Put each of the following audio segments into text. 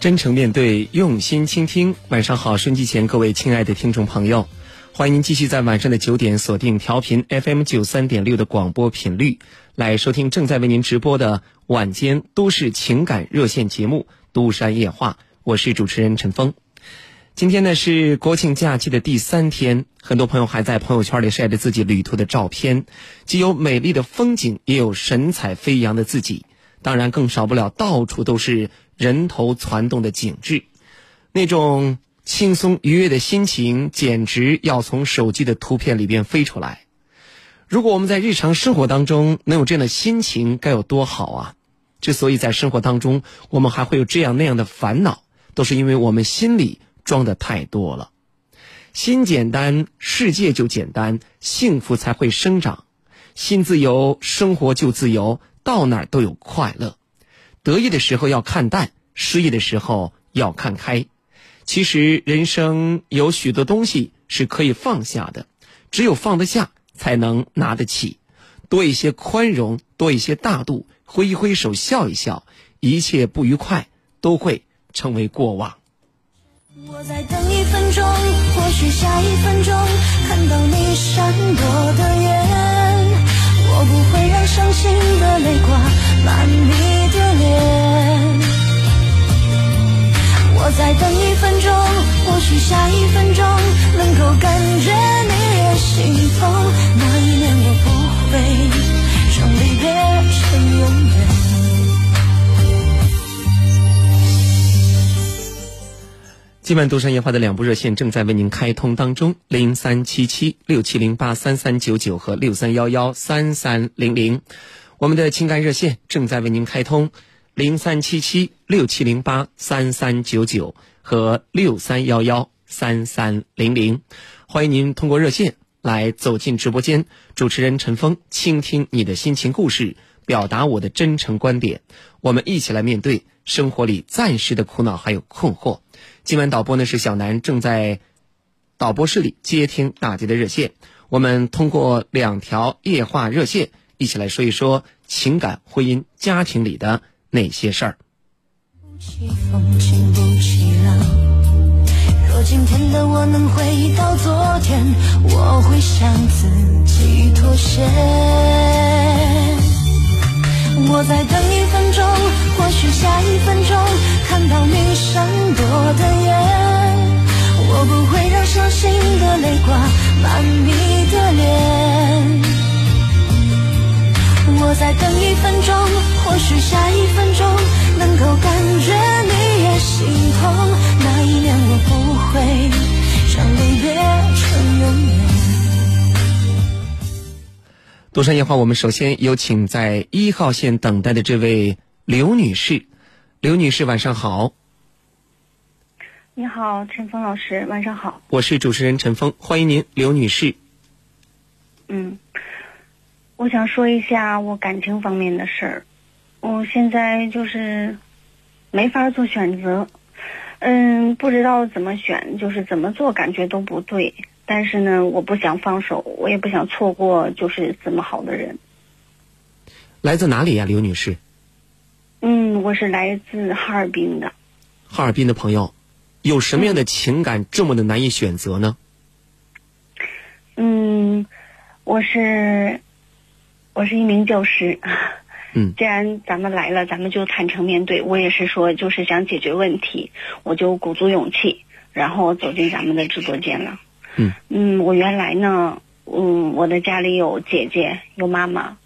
真诚面对，用心倾听。晚上好，收音机前各位亲爱的听众朋友，欢迎您继续在晚上的九点锁定调频 FM 九三点六的广播频率，来收听正在为您直播的晚间都市情感热线节目《都山夜话》。我是主持人陈峰。今天呢是国庆假期的第三天，很多朋友还在朋友圈里晒着自己旅途的照片，既有美丽的风景，也有神采飞扬的自己，当然更少不了到处都是人头攒动的景致，那种轻松愉悦的心情，简直要从手机的图片里边飞出来。如果我们在日常生活当中能有这样的心情，该有多好啊！之所以在生活当中我们还会有这样那样的烦恼，都是因为我们心里。装的太多了，心简单，世界就简单，幸福才会生长。心自由，生活就自由，到哪儿都有快乐。得意的时候要看淡，失意的时候要看开。其实人生有许多东西是可以放下的，只有放得下，才能拿得起。多一些宽容，多一些大度，挥一挥手，笑一笑，一切不愉快都会成为过往。我再等一分钟，或许下一分钟看到你闪躲的眼，我不会让伤心的泪挂满你的脸。我再等一分钟，或许下一分钟能够感觉你也心痛，那一年我不会让离别成永远。今晚独山夜话的两部热线正在为您开通当中，零三七七六七零八三三九九和六三幺幺三三零零，我们的情感热线正在为您开通，零三七七六七零八三三九九和六三幺幺三三零零，欢迎您通过热线来走进直播间，主持人陈峰倾听你的心情故事，表达我的真诚观点，我们一起来面对生活里暂时的苦恼还有困惑。今晚导播呢是小南，正在导播室里接听大家的热线。我们通过两条夜话热线，一起来说一说情感、婚姻、家庭里的那些事儿。若今天的我能回到昨天，我会向自己妥协。我再等一分钟，或许下一分钟看到你闪躲的眼，我不会让伤心的泪挂满你再等一分钟，或许下一分钟能够感觉你也心痛，那一年我不会让离别成永远。独山夜话，我们首先有请在一号线等待的这位刘女士。刘女士，晚上好。你好，陈峰老师，晚上好。我是主持人陈峰，欢迎您，刘女士。嗯，我想说一下我感情方面的事儿。我现在就是没法做选择，嗯，不知道怎么选，就是怎么做，感觉都不对。但是呢，我不想放手，我也不想错过，就是这么好的人。来自哪里呀，刘女士？嗯，我是来自哈尔滨的。哈尔滨的朋友，有什么样的情感这么的难以选择呢？嗯，我是我是一名教师。嗯，既然咱们来了，咱们就坦诚面对。我也是说，就是想解决问题，我就鼓足勇气，然后走进咱们的直播间了。嗯嗯，我原来呢，嗯，我的家里有姐姐，有妈妈。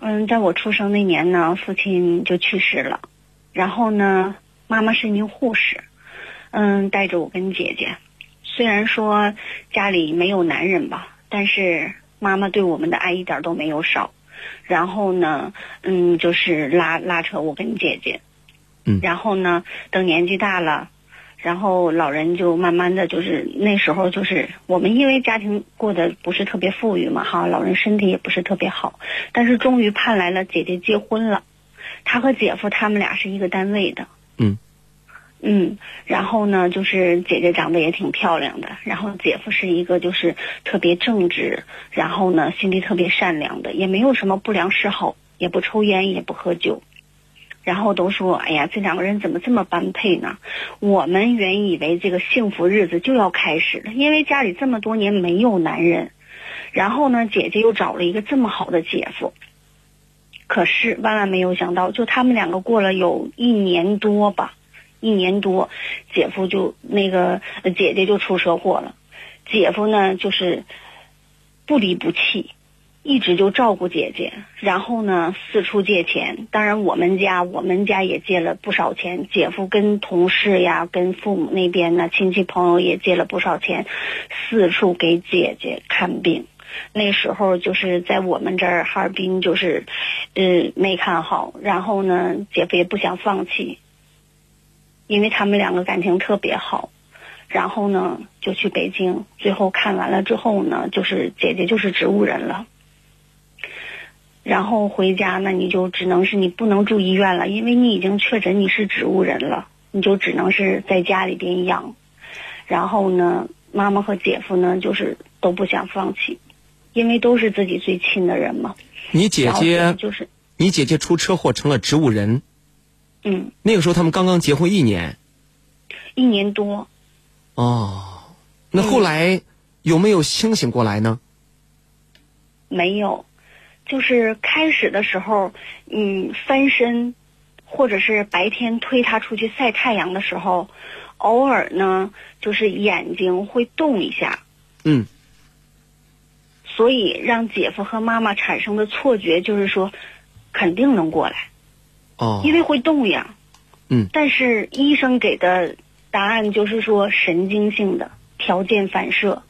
嗯，在我出生那年呢，父亲就去世了。然后呢，妈妈是一名护士，嗯，带着我跟姐姐。虽然说家里没有男人吧，但是妈妈对我们的爱一点都没有少。然后呢，嗯，就是拉拉扯我跟姐姐。嗯。然后呢，等年纪大了。然后老人就慢慢的就是那时候就是我们因为家庭过得不是特别富裕嘛哈，老人身体也不是特别好，但是终于盼来了姐姐结婚了，他和姐夫他们俩是一个单位的，嗯，嗯，然后呢就是姐姐长得也挺漂亮的，然后姐夫是一个就是特别正直，然后呢心地特别善良的，也没有什么不良嗜好，也不抽烟也不喝酒。然后都说：“哎呀，这两个人怎么这么般配呢？”我们原以为这个幸福日子就要开始了，因为家里这么多年没有男人，然后呢，姐姐又找了一个这么好的姐夫。可是万万没有想到，就他们两个过了有一年多吧，一年多，姐夫就那个姐姐就出车祸了。姐夫呢，就是不离不弃。一直就照顾姐姐，然后呢四处借钱。当然，我们家我们家也借了不少钱。姐夫跟同事呀，跟父母那边呢亲戚朋友也借了不少钱，四处给姐姐看病。那时候就是在我们这儿哈尔滨，就是呃没看好。然后呢，姐夫也不想放弃，因为他们两个感情特别好。然后呢，就去北京。最后看完了之后呢，就是姐姐就是植物人了。然后回家，那你就只能是你不能住医院了，因为你已经确诊你是植物人了，你就只能是在家里边养。然后呢，妈妈和姐夫呢，就是都不想放弃，因为都是自己最亲的人嘛。你姐姐就是，你姐姐出车祸成了植物人。嗯。那个时候他们刚刚结婚一年。一年多。哦，那后来有没有清醒过来呢？没有。就是开始的时候，嗯，翻身，或者是白天推他出去晒太阳的时候，偶尔呢，就是眼睛会动一下。嗯。所以让姐夫和妈妈产生的错觉就是说，肯定能过来。哦。因为会动呀。嗯。但是医生给的答案就是说神经性的条件反射。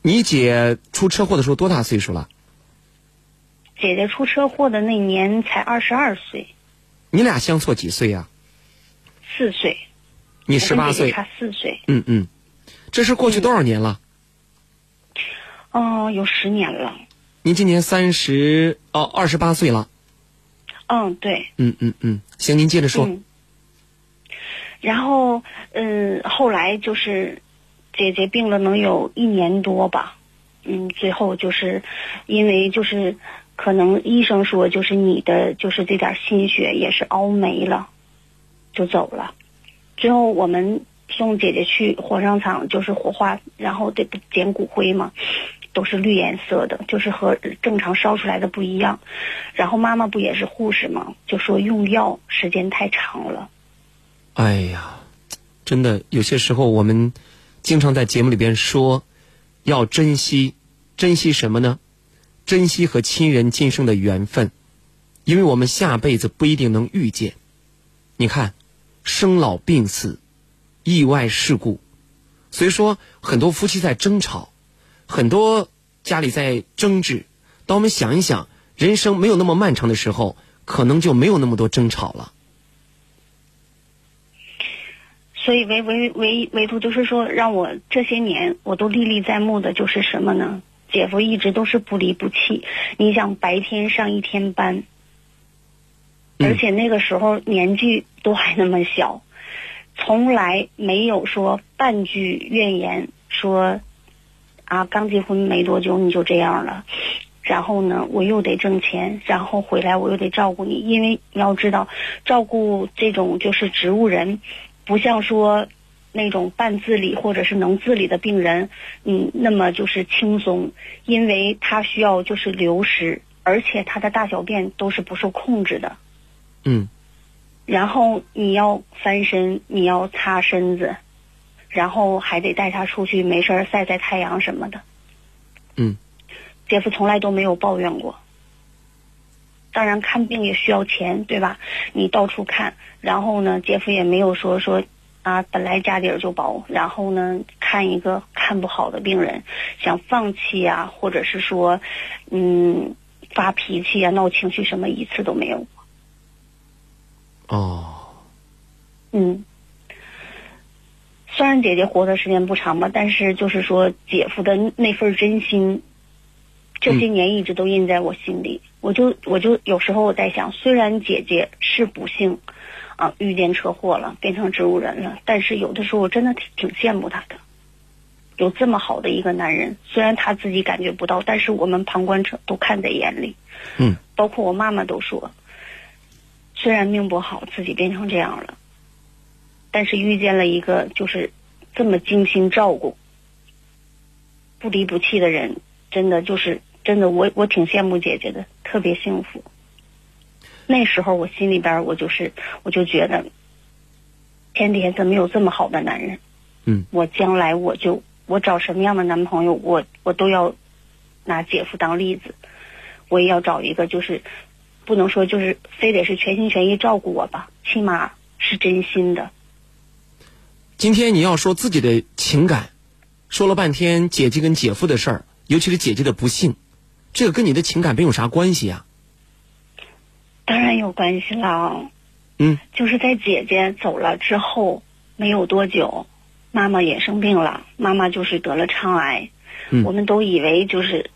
你姐出车祸的时候多大岁数了？姐姐出车祸的那年才二十二岁，你俩相错几岁呀？四岁，你十八岁，差四岁。嗯嗯，这是过去多少年了？哦，有十年了。您今年三十哦，二十八岁了。嗯，对。嗯嗯嗯，行，您接着说。然后，嗯，后来就是姐姐病了，能有一年多吧。嗯，最后就是因为就是。可能医生说，就是你的就是这点心血也是熬没了，就走了。最后我们送姐姐去火葬场，就是火化，然后得捡骨灰嘛，都是绿颜色的，就是和正常烧出来的不一样。然后妈妈不也是护士吗，就说用药时间太长了。哎呀，真的有些时候我们经常在节目里边说，要珍惜，珍惜什么呢？珍惜和亲人今生的缘分，因为我们下辈子不一定能遇见。你看，生老病死、意外事故，所以说很多夫妻在争吵，很多家里在争执。当我们想一想，人生没有那么漫长的时候，可能就没有那么多争吵了。所以唯唯唯唯独就是说，让我这些年我都历历在目的就是什么呢？姐夫一直都是不离不弃，你想白天上一天班，而且那个时候年纪都还那么小，从来没有说半句怨言，说啊刚结婚没多久你就这样了，然后呢我又得挣钱，然后回来我又得照顾你，因为你要知道照顾这种就是植物人，不像说。那种半自理或者是能自理的病人，嗯，那么就是轻松，因为他需要就是流失，而且他的大小便都是不受控制的，嗯，然后你要翻身，你要擦身子，然后还得带他出去，没事儿晒晒太阳什么的，嗯，姐夫从来都没有抱怨过。当然看病也需要钱，对吧？你到处看，然后呢，姐夫也没有说说。啊，本来家底儿就薄，然后呢，看一个看不好的病人，想放弃啊，或者是说，嗯，发脾气啊，闹情绪什么，一次都没有过。哦。嗯。虽然姐姐活的时间不长吧，但是就是说，姐夫的那份真心，这些年一直都印在我心里。我就我就有时候我在想，虽然姐姐是不幸。啊，遇见车祸了，变成植物人了。但是有的时候我真的挺挺羡慕她的，有这么好的一个男人，虽然他自己感觉不到，但是我们旁观者都看在眼里。嗯，包括我妈妈都说，虽然命不好，自己变成这样了，但是遇见了一个就是这么精心照顾、不离不弃的人，真的就是真的，我我挺羡慕姐姐的，特别幸福。那时候我心里边我就是我就觉得，天底下怎么有这么好的男人？嗯，我将来我就我找什么样的男朋友，我我都要拿姐夫当例子，我也要找一个就是不能说就是非得是全心全意照顾我吧，起码是真心的。今天你要说自己的情感，说了半天姐姐跟姐夫的事儿，尤其是姐姐的不幸，这个跟你的情感没有啥关系呀、当然有关系了，嗯，就是在姐姐走了之后没有多久，妈妈也生病了，妈妈就是得了肠癌，嗯。我们都以为就是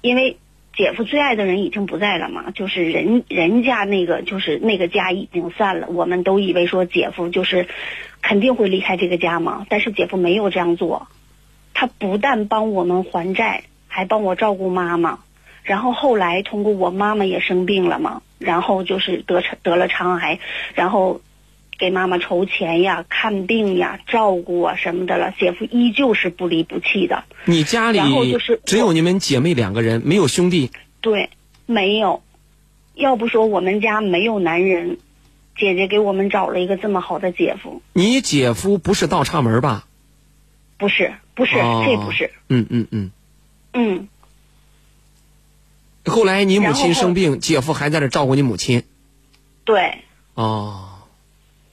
因为姐夫最爱的人已经不在了嘛，就是人人家那个就是那个家已经散了，我们都以为说姐夫就是肯定会离开这个家嘛，但是姐夫没有这样做，他不但帮我们还债，还帮我照顾妈妈。然后后来通过我妈妈也生病了嘛，然后就是得得了肠癌，然后给妈妈筹钱呀、看病呀、照顾啊什么的了，姐夫依旧是不离不弃的。你家里然后就是只有你们姐妹两个人，没有兄弟。对，没有，要不说我们家没有男人，姐姐给我们找了一个这么好的姐夫，你姐夫不是倒插门吧？不是，不是，哦这不是，嗯嗯嗯。嗯，后来你母亲生病，姐夫还在这照顾你母亲。对，哦，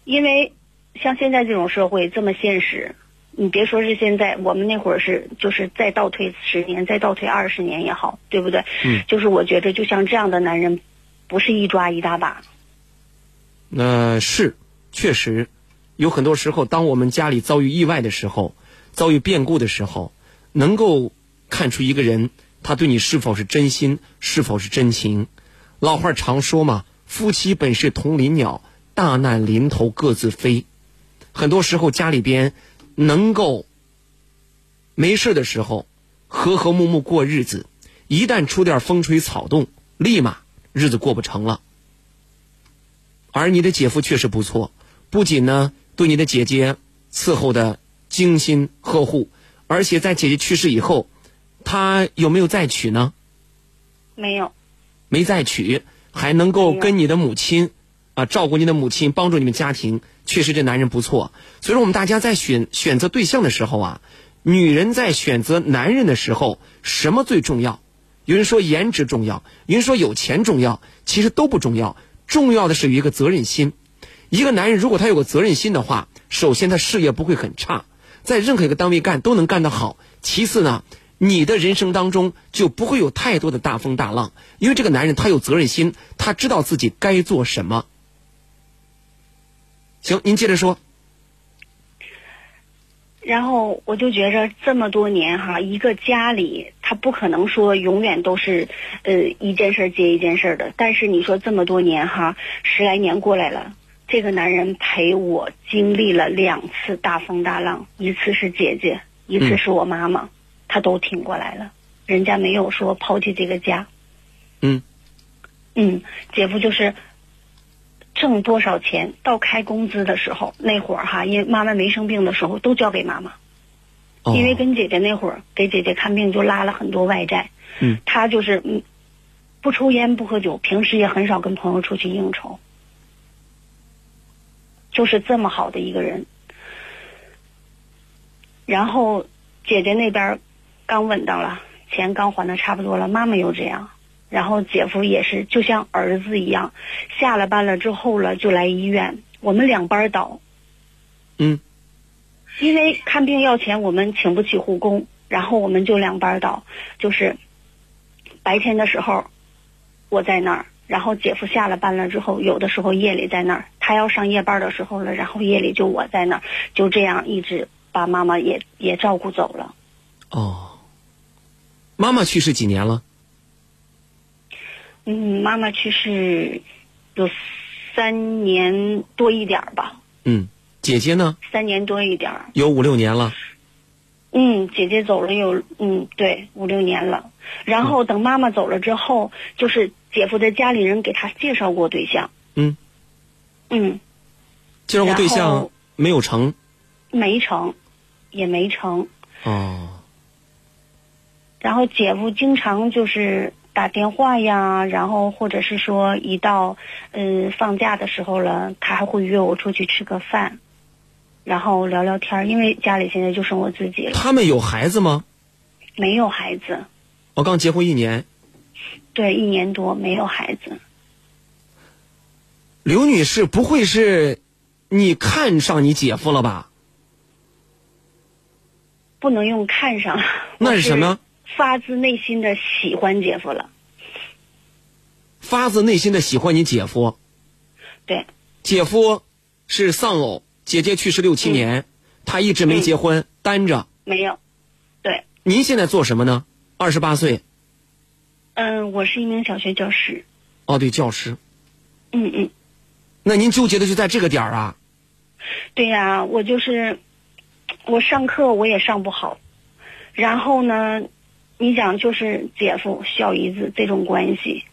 因为像现在这种社会这么现实，你别说是现在，我们那会儿是就是再倒退十年，再倒退二十年也好，对不对？嗯，就是我觉得就像这样的男人，不是一抓一大把。那是确实，有很多时候，当我们家里遭遇意外的时候，遭遇变故的时候，能够看出一个人他对你是否是真心，是否是真情。老话常说嘛，夫妻本是同林鸟，大难临头各自飞。很多时候家里边能够没事的时候和和睦睦过日子，一旦出点风吹草动，立马日子过不成了。而你的姐夫确实不错，不仅呢对你的姐姐伺候的精心呵护，而且在姐姐去世以后，他有没有再娶呢？没有，没再娶，还能够跟你的母亲啊照顾你的母亲，帮助你们家庭，确实这男人不错。所以说，我们大家在选选择对象的时候啊，女人在选择男人的时候，什么最重要？有人说颜值重要，有人说有钱重要，其实都不重要。重要的是有一个责任心。一个男人如果他有个责任心的话，首先他事业不会很差，在任何一个单位干都能干得好。其次呢，你的人生当中就不会有太多的大风大浪，因为这个男人他有责任心，他知道自己该做什么。行，您接着说。然后我就觉着这么多年哈，一个家里他不可能说永远都是呃一件事接一件事的。但是你说这么多年哈，十来年过来了，这个男人陪我经历了两次大风大浪，一次是姐姐，一次是我妈妈，他都挺过来了。人家没有说抛弃这个家。嗯嗯，姐夫就是挣多少钱，到开工资的时候，那会儿哈，因为妈妈没生病的时候，都交给妈妈。哦，因为跟姐姐那会儿给姐姐看病就拉了很多外债，嗯，他就是嗯，不抽烟不喝酒，平时也很少跟朋友出去应酬，就是这么好的一个人。然后姐姐那边刚稳当了，钱刚还的差不多了，妈妈又这样，然后姐夫也是就像儿子一样，下了班了之后了就来医院，我们两班倒，嗯因为看病要钱，我们请不起护工，然后我们就两班倒，就是白天的时候我在那儿，然后姐夫下了班了之后，有的时候夜里在那儿，他要上夜班的时候了，然后夜里就我在那儿，就这样一直把妈妈也也照顾走了。哦，妈妈去世几年了？嗯，妈妈去世有三年多一点儿吧，嗯，姐姐呢？三年多一点儿。有五六年了。嗯，姐姐走了有嗯对五六年了，然后等妈妈走了之后，就是姐夫的家里人给他介绍过对象，嗯嗯，介绍过对象没有成没成，也没成。哦，然后姐夫经常就是打电话呀，然后或者是说一到嗯放假的时候了，他还会约我出去吃个饭，然后聊聊天儿。因为家里现在就剩我自己了，他们有孩子吗？没有孩子，我刚结婚一年，对，一年多没有孩子。刘女士不会是你看上你姐夫了吧？不能用看上，那是什么？发自内心的喜欢姐夫了。发自内心的喜欢你姐夫，对，姐夫是丧偶，姐姐去世六七年，他一直没结婚，单着。没有。对，您现在做什么呢？二十八岁，嗯，我是一名小学教师。哦，对，教师。嗯嗯，那您纠结的就在这个点儿啊？对呀、我就是我上课我也上不好，然后呢，你想就是姐夫小姨子这种关系，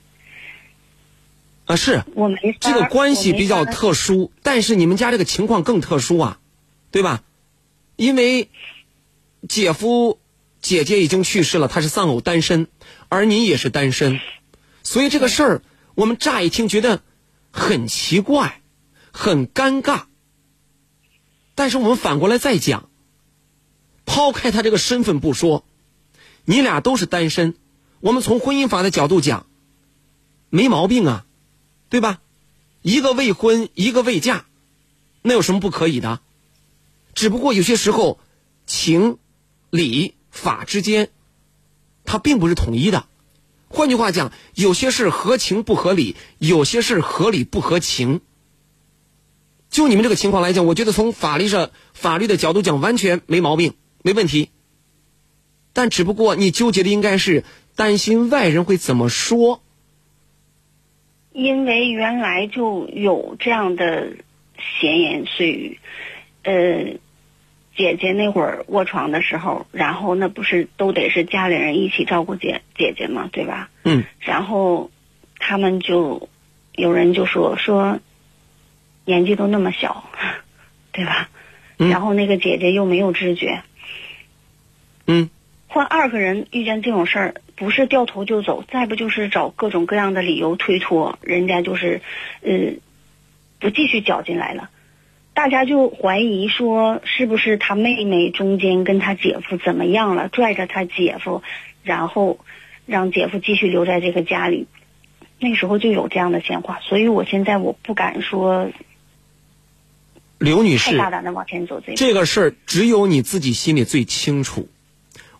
啊，是我没这个关系比较特殊，但是你们家这个情况更特殊啊，对吧？因为姐夫、姐姐已经去世了，他是丧偶单身，而您也是单身，所以这个事儿我们乍一听觉得很奇怪、很尴尬。但是我们反过来再讲，抛开他这个身份不说，你俩都是单身，我们从婚姻法的角度讲，没毛病啊。对吧？一个未婚，一个未嫁，那有什么不可以的？只不过有些时候，情、理、法之间，它并不是统一的。换句话讲，有些事合情不合理，有些事合理不合情。就你们这个情况来讲，我觉得从法律上、法律的角度讲，完全没毛病，没问题。但只不过你纠结的应该是担心外人会怎么说。因为原来就有这样的闲言碎语，呃，姐姐那会儿卧床的时候，然后那不是都得是家里人一起照顾姐姐姐嘛，对吧？嗯，然后他们就有人就说说年纪都那么小，对吧？嗯然后那个姐姐又没有知觉，嗯。换二个人遇见这种事儿，不是掉头就走，再不就是找各种各样的理由推脱，人家就是，呃，不继续搅进来了。大家就怀疑说，是不是他妹妹中间跟他姐夫怎么样了，拽着他姐夫，然后让姐夫继续留在这个家里。那时候就有这样的闲话，所以我现在我不敢说刘女士，太大胆的往前走这个。这个事儿只有你自己心里最清楚。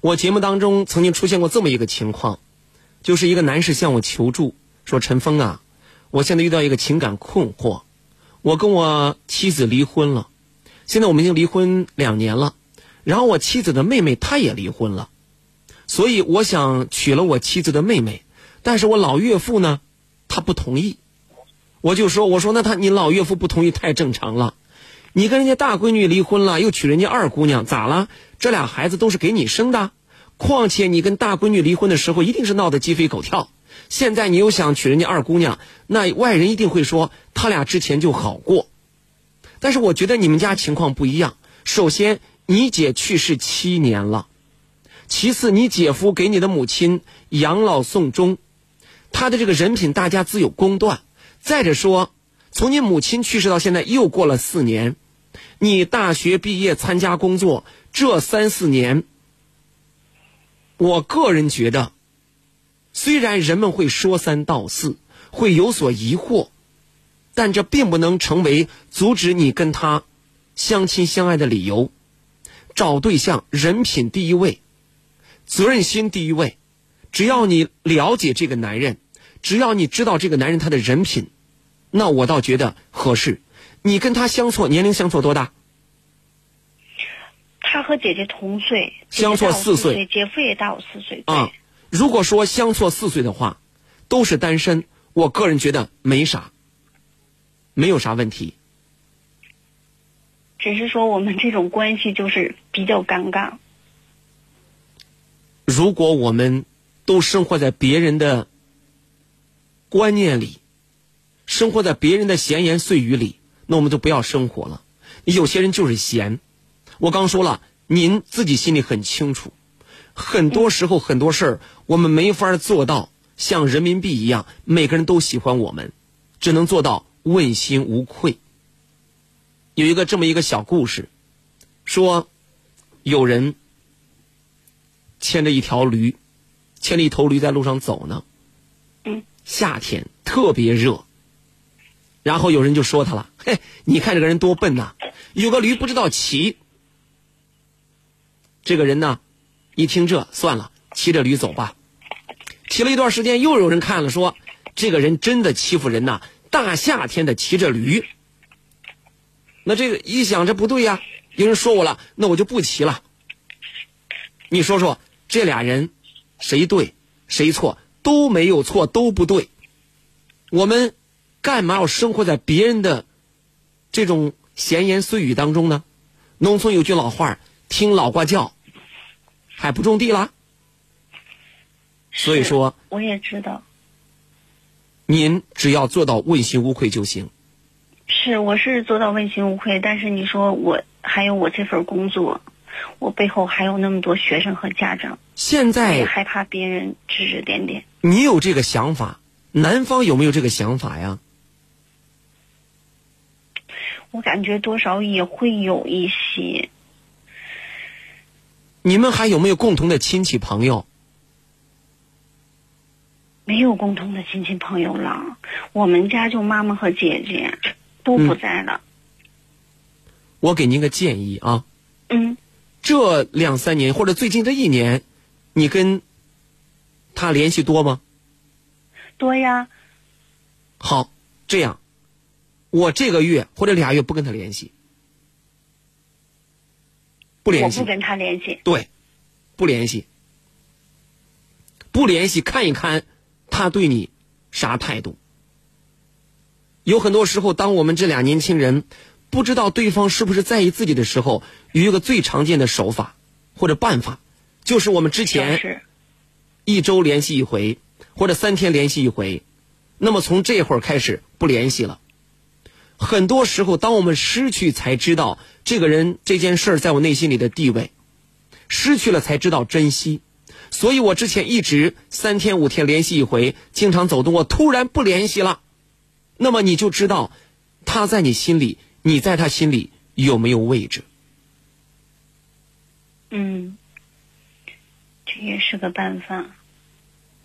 我节目当中曾经出现过这么一个情况，就是一个男士向我求助，说：“陈峰啊，我现在遇到一个情感困惑，我跟我妻子离婚了，现在我们已经离婚两年了，然后我妻子的妹妹她也离婚了，所以我想娶了我妻子的妹妹，但是我老岳父呢，他不同意。我就说，我说那他你老岳父不同意太正常了。”你跟人家大闺女离婚了，又娶人家二姑娘，咋了？这俩孩子都是给你生的，况且你跟大闺女离婚的时候，一定是闹得鸡飞狗跳。现在你又想娶人家二姑娘，那外人一定会说他俩之前就好过。但是我觉得你们家情况不一样。首先，你姐去世七年了；其次，你姐夫给你的母亲养老送终，他的这个人品大家自有公断。再者说，从你母亲去世到现在又过了四年，你大学毕业参加工作这三四年，我个人觉得，虽然人们会说三道四，会有所疑惑，但这并不能成为阻止你跟他相亲相爱的理由。找对象，人品第一位，责任心第一位。只要你了解这个男人，只要你知道这个男人他的人品。那我倒觉得合适。你跟他相错年龄相错多大？他和姐姐同岁，相错四四岁姐夫也大我四岁。对啊，如果说相错四岁的话，都是单身，我个人觉得没啥，没有啥问题。只是说我们这种关系就是比较尴尬。如果我们都生活在别人的观念里，生活在别人的闲言碎语里，那我们就不要生活了。有些人就是闲，我刚说了，您自己心里很清楚，很多时候很多事儿我们没法做到像人民币一样，每个人都喜欢我们，只能做到问心无愧。有一个这么一个小故事，说有人牵着一条驴，牵着一头驴在路上走呢。嗯。夏天特别热，然后有人就说他了：“嘿，你看这个人多笨呐，有个驴不知道骑。”这个人呢，一听这算了，骑着驴走吧。骑了一段时间，又有人看了说：“这个人真的欺负人呐！大夏天的骑着驴。”那这个一想，这不对呀！有人说我了，那我就不骑了。你说说，这俩人谁对谁错？都没有错，都不对。我们干嘛要生活在别人的这种闲言碎语当中呢？农村有句老话听老瓜叫，还不种地啦。所以说，我也知道，您只要做到问心无愧就行。是，我是做到问心无愧，但是你说我还有我这份工作，我背后还有那么多学生和家长，现在也害怕别人指指点点。你有这个想法，男方有没有这个想法呀？我感觉多少也会有一些。你们还有没有共同的亲戚朋友？没有共同的亲戚朋友了，我们家就妈妈和姐姐都不在了。我给您个建议啊，嗯，这两三年或者最近这一年，你跟他联系多吗？多呀。好，这样，我这个月或者俩月不跟他联系，不联系。我不跟他联系。对，不联系，不联系，看一看他对你啥态度。有很多时候，当我们这俩年轻人不知道对方是不是在意自己的时候，有一个最常见的手法或者办法，就是我们之前一周联系一回，或者三天联系一回，那么从这会儿开始不联系了。很多时候，当我们失去才知道这个人这件事儿在我内心里的地位，失去了才知道珍惜。所以我之前一直三天五天联系一回，经常走动。我突然不联系了，那么你就知道他在你心里，你在他心里有没有位置？嗯，这也是个办法。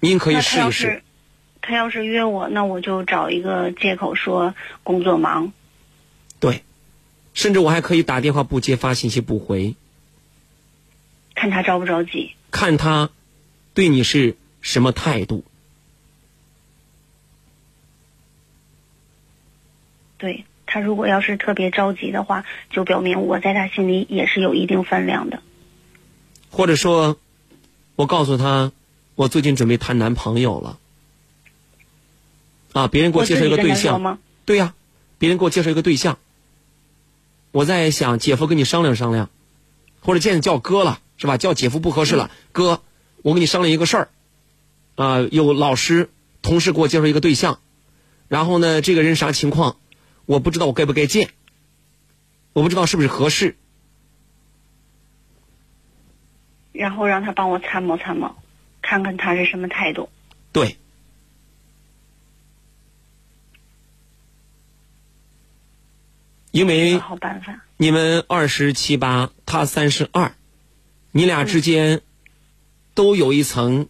您可以试一试。他要是约我，那我就找一个借口说工作忙。对，甚至我还可以打电话不接，发信息不回，看他着不着急。看他对你是什么态度。对他如果要是特别着急的话，就表明我在他心里也是有一定分量的。或者说，我告诉他，我最近准备谈男朋友了。啊，别人给我介绍一个对象，对呀，别人给我介绍一个对象。我在想，姐夫跟你商量商量，或者见你叫哥了，是吧？叫姐夫不合适了，哥，我跟你商量一个事儿。啊，有老师、同事给我介绍一个对象，然后呢，这个人啥情况？我不知道我该不该见，我不知道是不是合适。然后让他帮我参谋参谋，看看他是什么态度。对。因为好办法，你们二十七八，他三十二，你俩之间都有一层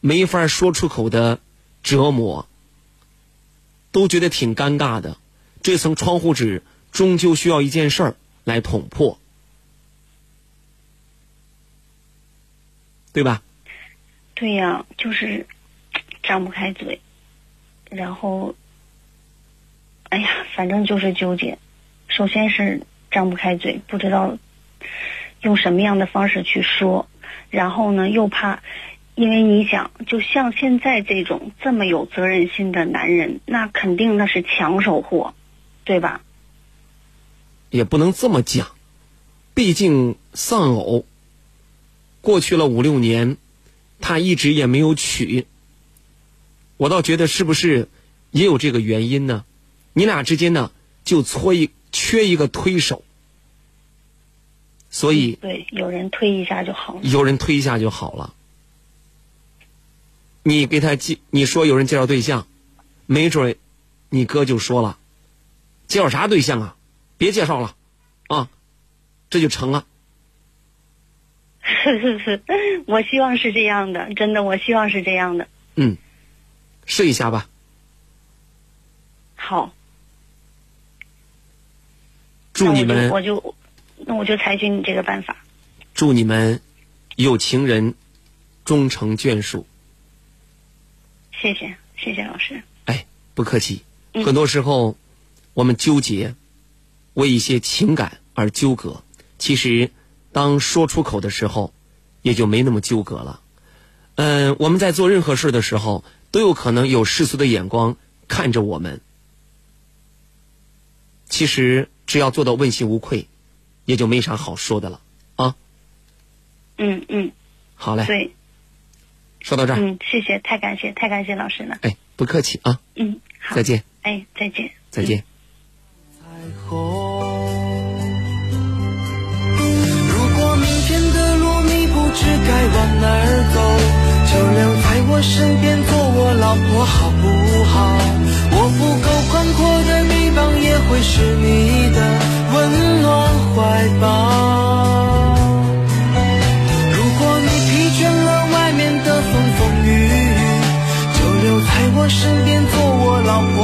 没法说出口的折磨，都觉得挺尴尬的。这层窗户纸终究需要一件事儿来捅破，对吧？对呀，就是张不开嘴，然后，哎呀，反正就是纠结。首先是张不开嘴，不知道用什么样的方式去说，然后呢，又怕，因为你想，就像现在这种这么有责任心的男人，那肯定那是抢手货。对吧？也不能这么讲，毕竟丧偶过去了五六年，他一直也没有娶。我倒觉得是不是也有这个原因呢？你俩之间呢，就搓一缺一个推手，所以对，有人推一下就好了。有人推一下就好了。你给他介，你说有人介绍对象，没准你哥就说了，介绍啥对象啊？别介绍了，啊，这就成了。是是是，我希望是这样的，真的，我希望是这样的。嗯，试一下吧。好，祝你们那我就我就那我就采取你这个办法。祝你们有情人终成眷属。谢谢，谢谢老师。哎，不客气。嗯很多时候，我们纠结，为一些情感而纠葛。其实，当说出口的时候，也就没那么纠葛了。嗯，我们在做任何事的时候，都有可能有世俗的眼光看着我们。其实，只要做到问心无愧，也就没啥好说的了啊。嗯嗯，好嘞，对，说到这儿，嗯，谢谢，太感谢，太感谢老师了。哎，不客气啊，嗯，好，再见，哎，再见，再见。彩虹。如果明天的路你不知该往哪儿走，就留在我身边做我老婆好不好？不够宽阔的臂膀也会是你的温暖怀抱。如果你疲倦了外面的风风雨雨，就留在我身边做我老婆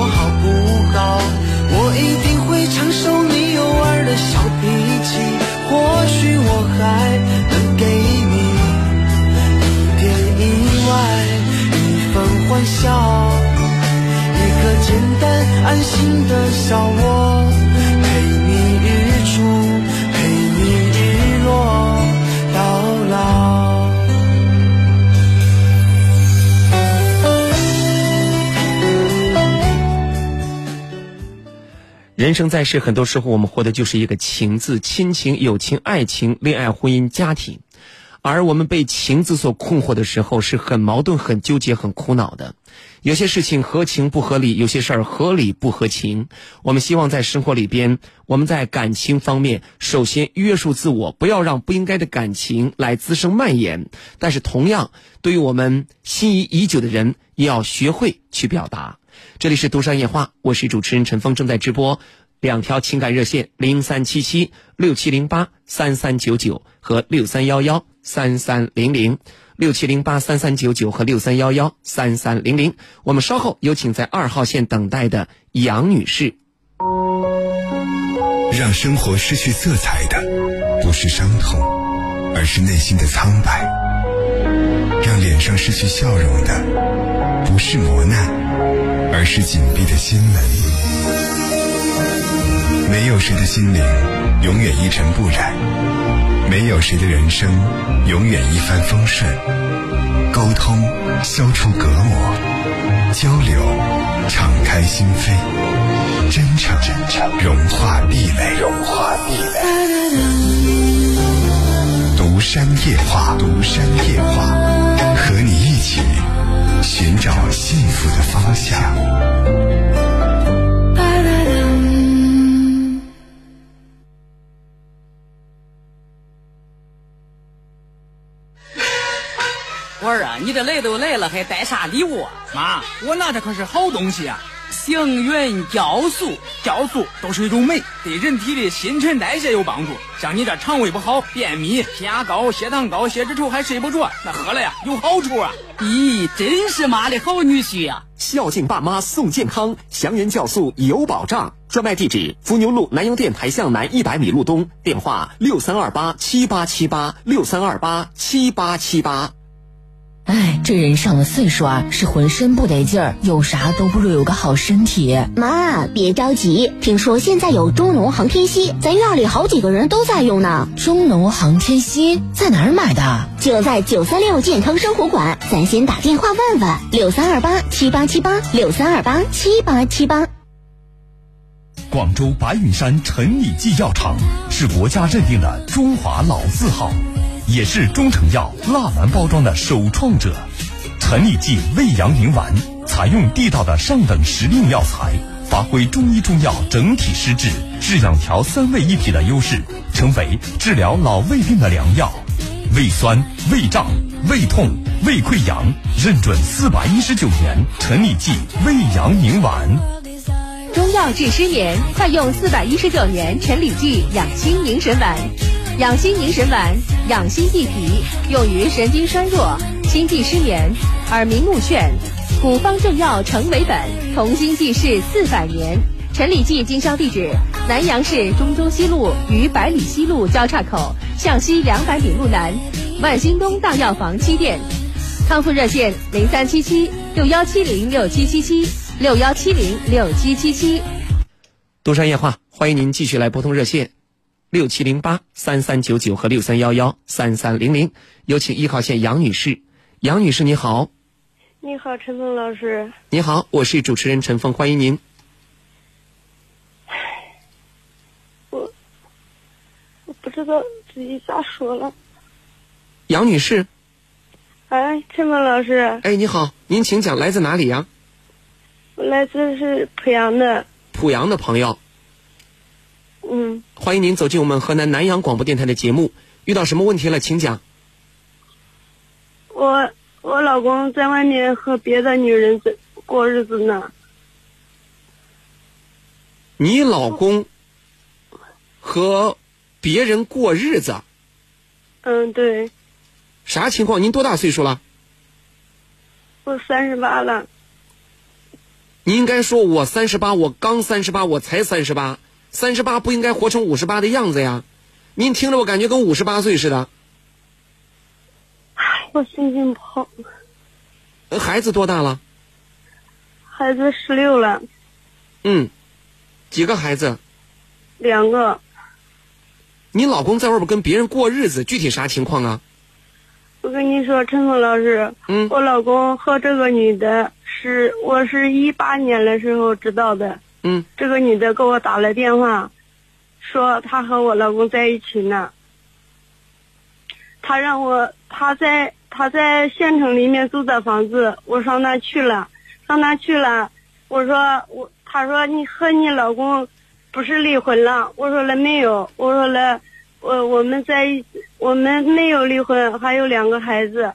人生在世，很多时候我们活的就是一个“情”字，亲情、友情、爱情、恋爱、婚姻、家庭。而我们被“情”字所困惑的时候，是很矛盾、很纠结、很苦恼的。有些事情合情不合理，有些事儿合理不合情。我们希望在生活里边，我们在感情方面，首先约束自我，不要让不应该的感情来滋生蔓延。但是，同样对于我们心仪已久的人，也要学会去表达。这里是独山夜话，我是主持人陈峰，正在直播两条情感热线零三七七六七零八三三九九和六三幺幺三三零零六七零八三三九九和六三幺幺三三零零。我们稍后有请在二号线等待的杨女士。让生活失去色彩的，不是伤痛，而是内心的苍白；让脸上失去笑容的，不是磨难，而是紧闭的心门。没有谁的心灵永远一尘不染，没有谁的人生永远一帆风顺。沟通，消除隔膜；交流，敞开心扉；真诚，融化壁垒。融化壁垒。独山夜话，独山夜话，和你一起寻找幸福的方向。我儿啊，你这来都来了，还带啥礼物啊？妈，我拿的可是好东西啊！星云酵素，酵素都是一种酶，对人体的新陈代谢有帮助。像你这肠胃不好、便秘、血压高、血糖高、血脂稠还睡不着，那喝了呀有好处啊！咦，真是妈的好女婿呀、孝敬爸妈送健康，祥云酵素有保障。专卖地址：伏牛路南阳电台向南一百米路东，电话六三二八七八七八六三二八七八七八。哎，这人上了岁数啊，是浑身不得劲儿，有啥都不如有个好身体。妈，别着急，听说现在有中农航天硒，咱院里好几个人都在用呢。中农航天硒在哪儿买的？就在九三六健康生活馆，咱先打电话问问，六三二八七八七八六三二八七八七八。广州白云山陈李济药厂是国家认定的中华老字号，也是中成药蜡丸包装的首创者。陈李济胃阳宁丸采用地道的上等时令药材，发挥中医中药整体施治、治养调三位一体的优势，成为治疗老胃病的良药。胃酸、胃胀、胃痛、胃溃疡，认准四百一十九元陈李济胃阳宁丸。中药治失眠，快用四百一十九元陈李济养心凝神丸。养心凝神丸，养心益脾，用于神经衰弱、心悸失眠、耳鸣目眩。古方正药成为本，同心济世四百年。陈李济经销地址：南阳市中州西路与百里西路交叉口向西两百米路南，万兴东大药房七店。康复热线：零三七七六幺七零六七七七六幺七零六七七七。独山夜话，欢迎您继续来拨通热线，六七零八三三九九和六三幺幺三三零零。有请一号线杨女士，杨女士你好。你好，陈峰老师。你好，我是主持人陈峰，欢迎您。我我不知道自己咋说了。杨女士，哎，陈峰老师，哎，你好，您请讲，来自哪里呀？我来自是濮阳的。濮阳的朋友，嗯，欢迎您走进我们河南南阳广播电台的节目。遇到什么问题了，请讲。我我老公在外面和别的女人在过日子呢。你老公和别人过日子，嗯，对，啥情况？您多大岁数了？我三十八了。你应该说我三十八，我刚三十八，我才三十八，三十八不应该活成五十八的样子呀。您听着，我感觉跟五十八岁似的。我心情不好。呃孩子多大了？孩子十六了，嗯，几个孩子？两个。你老公在外边跟别人过日子，具体啥情况啊？我跟你说，陈峰老师，嗯，我老公和这个女的是，我是一八年的时候知道的。嗯，这个女的给我打了电话，说她和我老公在一起呢。她让我，她在她在县城里面租的房子，我上那去了，上那去了，我说我，她说你和你老公不是离婚了？我说了没有，我说了，我我们在一我们没有离婚，还有两个孩子。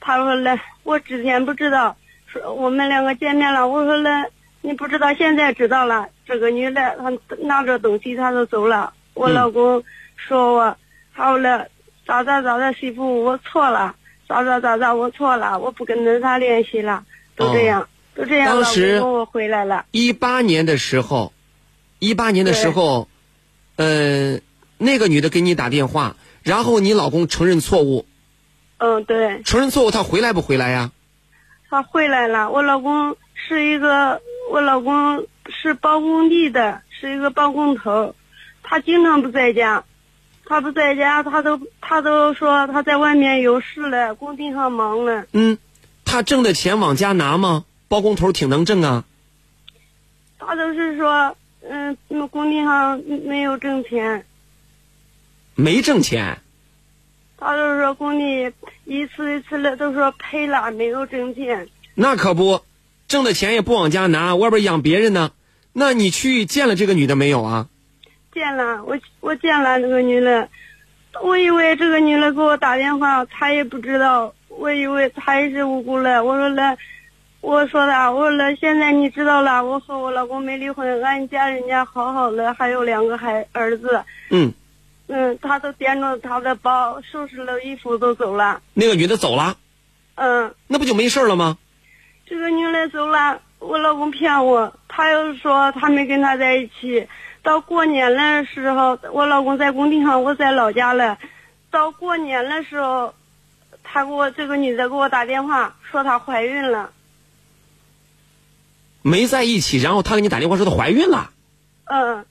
她说了，我之前不知道，说我们两个见面了。我说了，你不知道，现在知道了。这个女的，她拿着东西，她就走了。我老公说我，好了，咋咋咋咋，媳妇，我错了，咋咋咋咋，我错了，我不跟着他联系了，都这样，都这样。当时我回来了。一八年的时候，一八年的时候，呃，那个女的给你打电话，然后你老公承认错误，嗯，对，承认错误，他回来不回来呀？他回来了。我老公是一个，我老公是包工地的，是一个包工头，他经常不在家，他不在家，他都他都说他在外面有事了，工地上忙了。嗯，他挣的钱往家拿吗？包工头挺能挣啊。他都是说，嗯，那工地上没有挣钱，没挣钱，他都说工地一次一次的都说赔了，没有挣钱。那可不，挣的钱也不往家拿，外边养别人呢。那你去见了这个女的没有啊？见了，我我见了这个女的，我以为这个女的给我打电话，她也不知道，我以为她也是无辜的。我说了，我说的，我说了，现在你知道了，我和我老公没离婚，俺家人家好好的，还有两个孩儿子。嗯，嗯，他都掂着他的包，收拾了衣服都走了。那个女的走了，嗯，那不就没事了吗？这个女的走了，我老公骗我，他又说他没跟他在一起。到过年的时候，我老公在工地上，我在老家了。到过年的时候，他给我这个女的给我打电话，说她怀孕了。没在一起，然后他给你打电话说她怀孕了，嗯，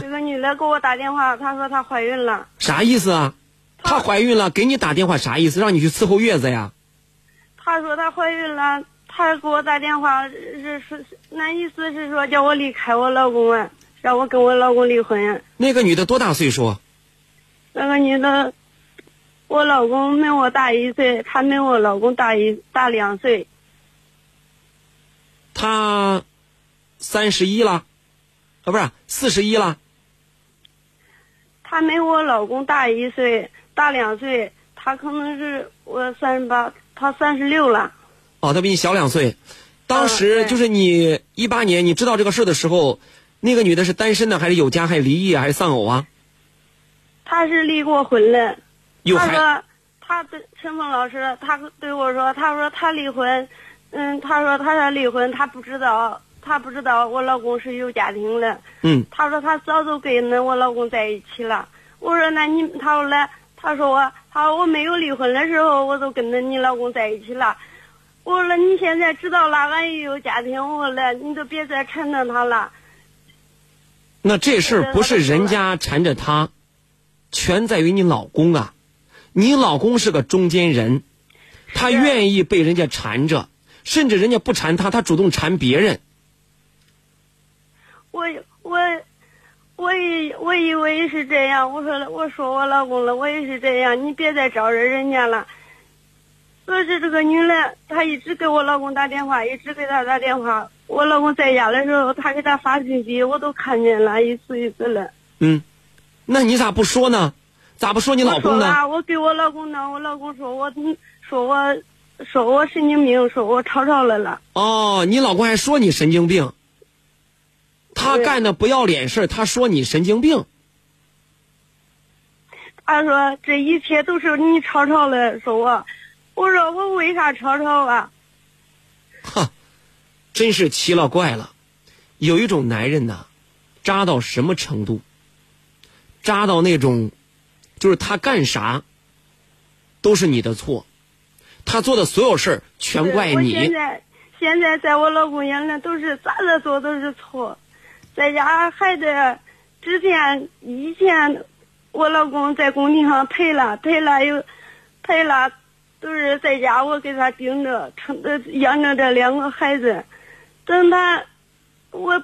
这个女的给我打电话，她说她怀孕了。啥意思啊？她怀孕了，给你打电话啥意思？让你去伺候月子呀？她说她怀孕了，她给我打电话是是那意思是说叫我离开我老公啊，让我跟我老公离婚。那个女的多大岁数？那个女的，我老公没我大一岁，她没我老公大一大两岁。她三十一了，啊，不是四十一了。他没我老公大一岁，大两岁。他可能是我三十八，他三十六了。哦，他比你小两岁。当时就是你一八年，你知道这个事的时候，那个女的是单身的，还是有家，还是离异，还是丧偶啊？她是离过婚了。有孩他说，他对陈峰老师，他对我说，他说他离婚，嗯，他说他要离婚，他不知道，他不知道我老公是有家庭的。嗯。他说他早就跟那我老公在一起了。我说那你，他说来，他说我，他说我没有离婚的时候，我都跟着你老公在一起了。我说你现在知道了，俺也有家庭，我说你都别再缠着他了。那这事儿不是人家缠着他，全在于你老公啊！你老公是个中间人，他愿意被人家缠着，甚至人家不缠他，他主动缠别人。我我我以我以为是这样，我说了，我说我老公了，我也是这样，你别再招惹人家了。可是这个女的，她一直给我老公打电话，一直给他打电话。我老公在家的时候，她给他发信息，我都看见了，一次一次了。嗯，那你咋不说呢？咋不说你老公呢？我我给我老公呢，我老公说我，说我，说我神经病，说我吵吵了了。哦，你老公还说你神经病。他干的不要脸事儿，他说你神经病。他说这一切都是你吵吵的，说我，我说我为啥吵吵啊？哈，真是奇了怪了，有一种男人呐，渣到什么程度？渣到那种，就是他干啥都是你的错，他做的所有事儿全怪你。现在现在在我老公眼里都是咋着做都是错，在家孩子之前以前我老公在工地上赔了赔了又赔了，都是在家我给他盯着养着这两个孩子，等他我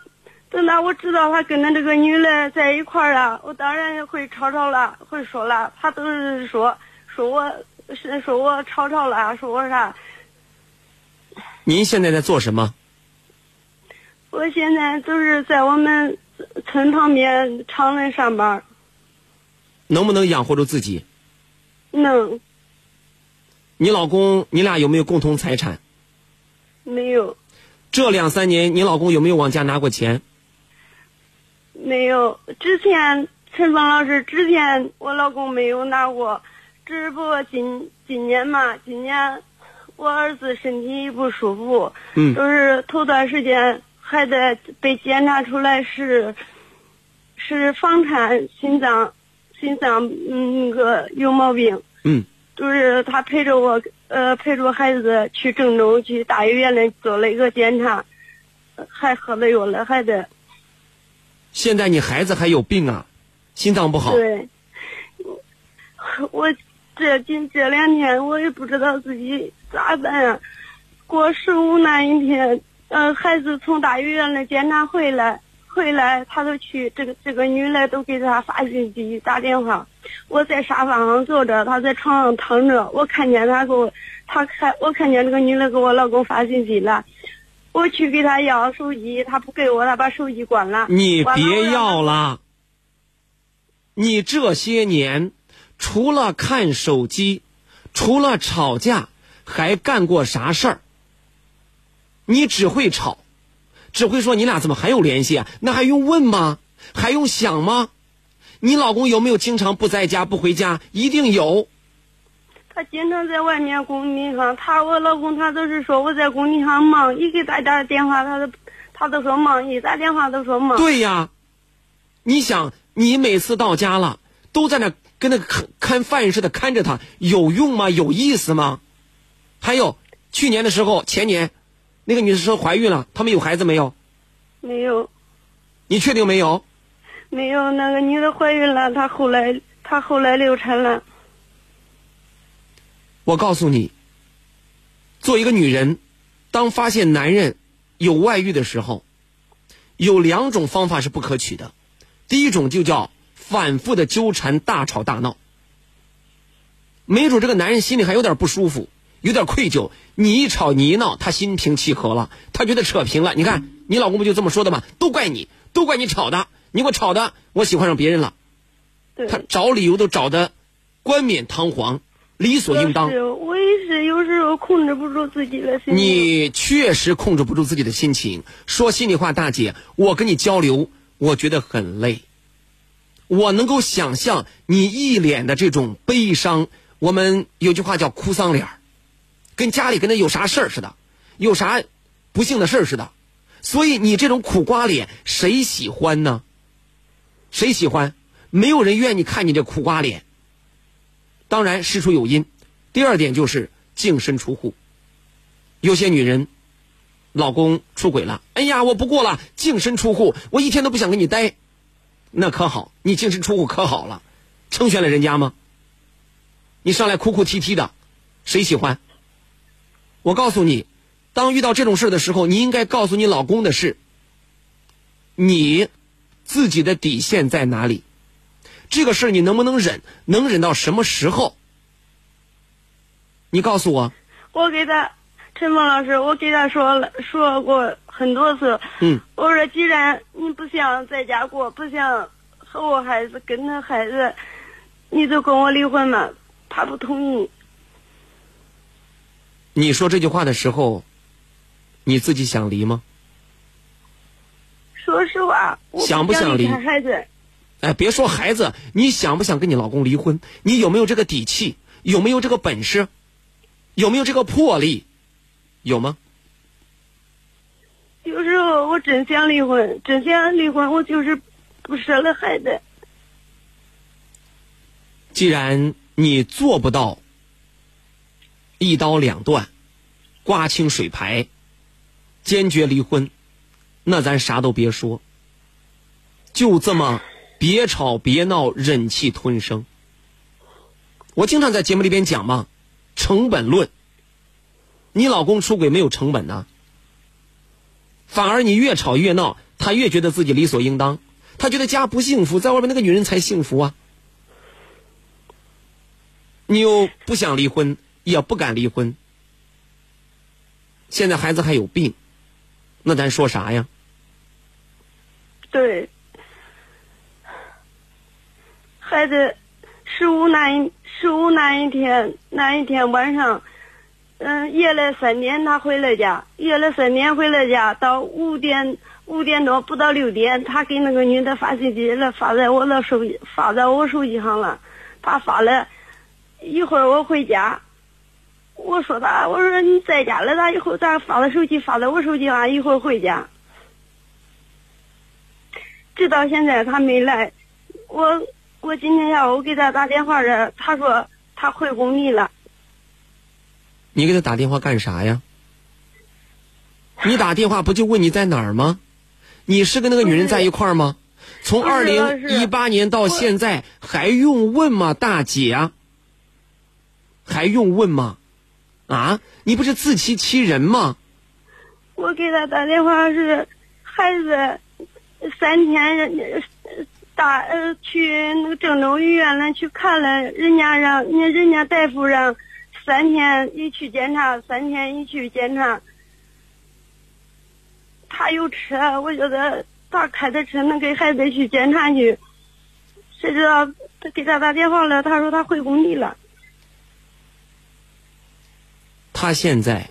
等他我知道他跟着这个女的在一块儿了，我当然会吵吵了，会说了，他都是说说我是说我吵吵了，说我啥。您现在在做什么？我现在都是在我们村旁边厂里上班，能不能养活住自己？能你老公，你俩有没有共同财产？没有这两三年，你老公有没有往家拿过钱？没有？之前陈芳老师之前我老公没有拿过，只不过今今年嘛，今年我儿子身体不舒服，嗯都是头段时间孩子被检查出来是是房颤心脏心脏嗯那个有毛病。嗯，就是他陪着我，呃，陪着孩子去郑州去大医院里做了一个检查，呃还喝了药了，还得现在你孩子还有病啊，心脏不好。对。我这近这两天我也不知道自己咋办啊。过十五那一天，呃，孩子从大医院里检查回来，回来他都去，这个这个女的都给他发信息打电话。我在沙发上坐着，他在床上躺着，我看见他给我，他看我看见这个女的给我老公发信息了，我去给他要手机，他不给我，他把手机关了。你别要了，你这些年除了看手机，除了吵架，还干过啥事儿？你只会吵，只会说你俩怎么还有联系啊？那还用问吗？还用想吗？你老公有没有经常不在家不回家？一定有。他经常在外面工地上，他我老公他都是说我在工地上忙，一给他打电话，他都他都说忙，一打电话都说忙。对呀，你想，你每次到家了，都在那跟那看看饭似的看着他，有用吗？有意思吗？还有，去年的时候，前年，那个女的说怀孕了，他们有孩子没有？没有你确定没有？没有，那个女的怀孕了，她后来她后来流产了。我告诉你，做一个女人，当发现男人有外遇的时候，有两种方法是不可取的。第一种就叫反复的纠缠、大吵大闹。没准这个男人心里还有点不舒服，有点愧疚。你一吵你一闹，他心平气和了，他觉得扯平了。你看你老公不就这么说的吗？都怪你，都怪你吵的，你给我吵的，我喜欢上别人了。他找理由都找的冠冕堂皇，理所应当。是我也是有时候控制不住自己的心情。你确实控制不住自己的心情。说心里话，大姐，我跟你交流，我觉得很累。我能够想象你一脸的这种悲伤。我们有句话叫“哭丧脸儿”，跟家里跟那有啥事儿似的，有啥不幸的事儿似的。所以你这种苦瓜脸，谁喜欢呢？谁喜欢？没有人愿意看你这苦瓜脸。当然事出有因。第二点就是净身出户。有些女人，老公出轨了，哎呀，我不过了，净身出户，我一天都不想跟你待。那可好，你净身出户可好了，成全了人家吗？你上来哭哭啼啼的，谁喜欢？我告诉你，当遇到这种事的时候，你应该告诉你老公的是，你自己的底线在哪里？这个事你能不能忍？能忍到什么时候？你告诉我。我给他，陈峰老师，我给他说了，说过很多次。嗯。我说，既然你不想在家过，不想和我孩子跟他孩子，你就跟我离婚吧。他不同意。你说这句话的时候，你自己想离吗？说实话，我想不想离？孩子。哎，别说孩子，你想不想跟你老公离婚？你有没有这个底气？有没有这个本事？有没有这个魄力？有吗？有时候我真想离婚，真想离婚，我就是不舍得孩子。既然你做不到一刀两断、刮清水牌、坚决离婚，那咱啥都别说，就这么。别吵别闹，忍气吞声。我经常在节目里边讲嘛，成本论。你老公出轨没有成本呢，反而你越吵越闹，他越觉得自己理所应当，他觉得家不幸福，在外面那个女人才幸福啊。你又不想离婚，也不敢离婚，现在孩子还有病，那咱说啥呀？对。孩子十五那一十五那一天那一天晚上，嗯，夜了三点他回了家，夜了三点回了家，到五点五点多不到六点，他给那个女的发信息了，发在我的手机发在我手机上了，他发了一会儿我回家，我说他我说你在家了，他以后咋发的手机发在我手机上，一会儿回家，直到现在他没来，我。我今天下午给他打电话了，他说他回工地了。你给他打电话干啥呀？你打电话不就问你在哪儿吗？你是跟那个女人在一块儿吗？从二零一八年到现在还用问吗，大姐啊？还用问吗？啊，你不是自欺欺人吗？我给他打电话是孩子三天。大呃，去那个郑州医院了，去看了，人家让，人人家大夫让三天一去检查，三天一去检查。他有车，我觉得他开的车能给孩子去检查去。谁知道他给他打电话了，他说他回工地了。他现在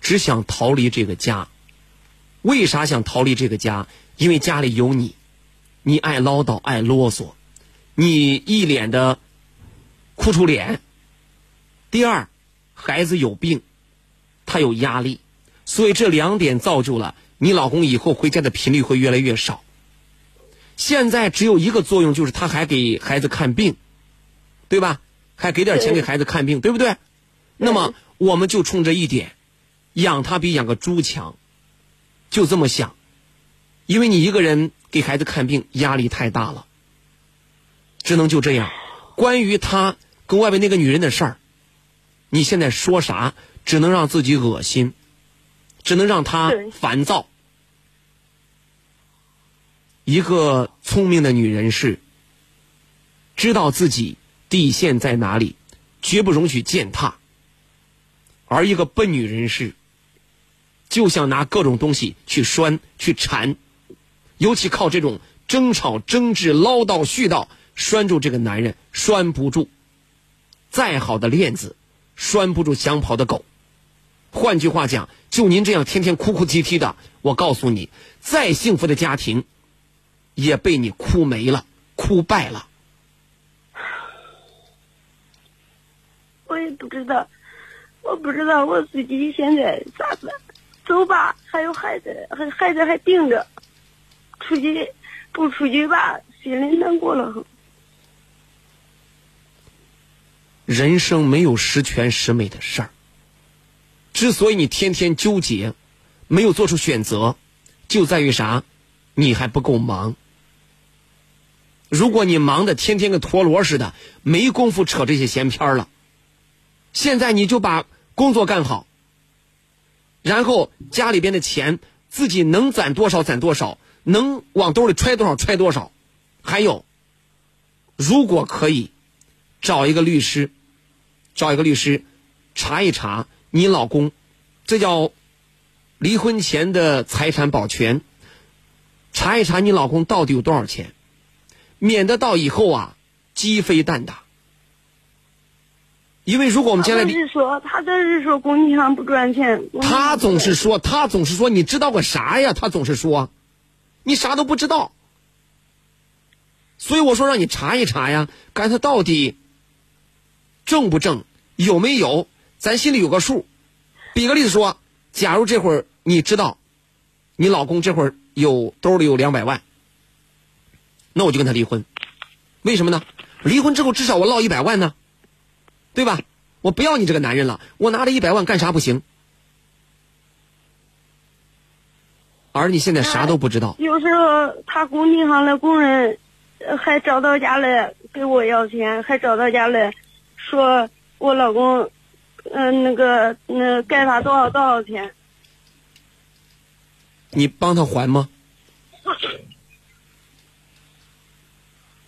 只想逃离这个家，为啥想逃离这个家？因为家里有你。你爱唠叨，爱啰嗦，你一脸的哭出脸。第二，孩子有病，他有压力，所以这两点造就了你老公以后回家的频率会越来越少。现在只有一个作用，就是他还给孩子看病，对吧？还给点钱给孩子看病，对不对？那么我们就冲着一点，养他比养个猪强，就这么想，因为你一个人。给孩子看病压力太大了，只能就这样。关于他跟外面那个女人的事儿，你现在说啥，只能让自己恶心，只能让他烦躁。一个聪明的女人是知道自己底线在哪里，绝不容许践踏。而一个笨女人是，就想拿各种东西去拴、去缠，尤其靠这种争吵、争执、唠叨、絮叨拴住这个男人，拴不住。再好的链子，拴不住想跑的狗。换句话讲，就您这样天天哭哭啼啼的，我告诉你，再幸福的家庭，也被你哭没了、哭败了。我也不知道，我不知道我自己现在咋办。走吧，还有孩子，还孩子还盯着，出去不出去吧，心里难过了很。人生没有十全十美的事儿。之所以你天天纠结，没有做出选择，就在于啥？你还不够忙。如果你忙的天天跟陀螺似的，没工夫扯这些闲篇了。现在你就把工作干好，然后家里边的钱自己能攒多少攒多少，能往兜里揣多少揣多少。还有，如果可以，找一个律师，找一个律师，查一查你老公，这叫离婚前的财产保全，查一查你老公到底有多少钱，免得到以后啊鸡飞蛋打。因为如果我们将来他是说，他这是说工地上不赚钱。他总是说，他总是说，你知道个啥呀？他总是说，你啥都不知道。所以我说让你查一查呀，看他到底挣不挣，有没有，咱心里有个数。比个例子说，假如这会儿你知道，你老公这会儿有兜里有两百万，那我就跟他离婚。为什么呢？离婚之后至少我落一百万呢。对吧？我不要你这个男人了，我拿了一百万干啥不行？而你现在啥都不知道。有时候他工地上的工人还找到家来给我要钱，还找到家来说我老公，嗯，那个那该他多少多少钱。你帮他还吗？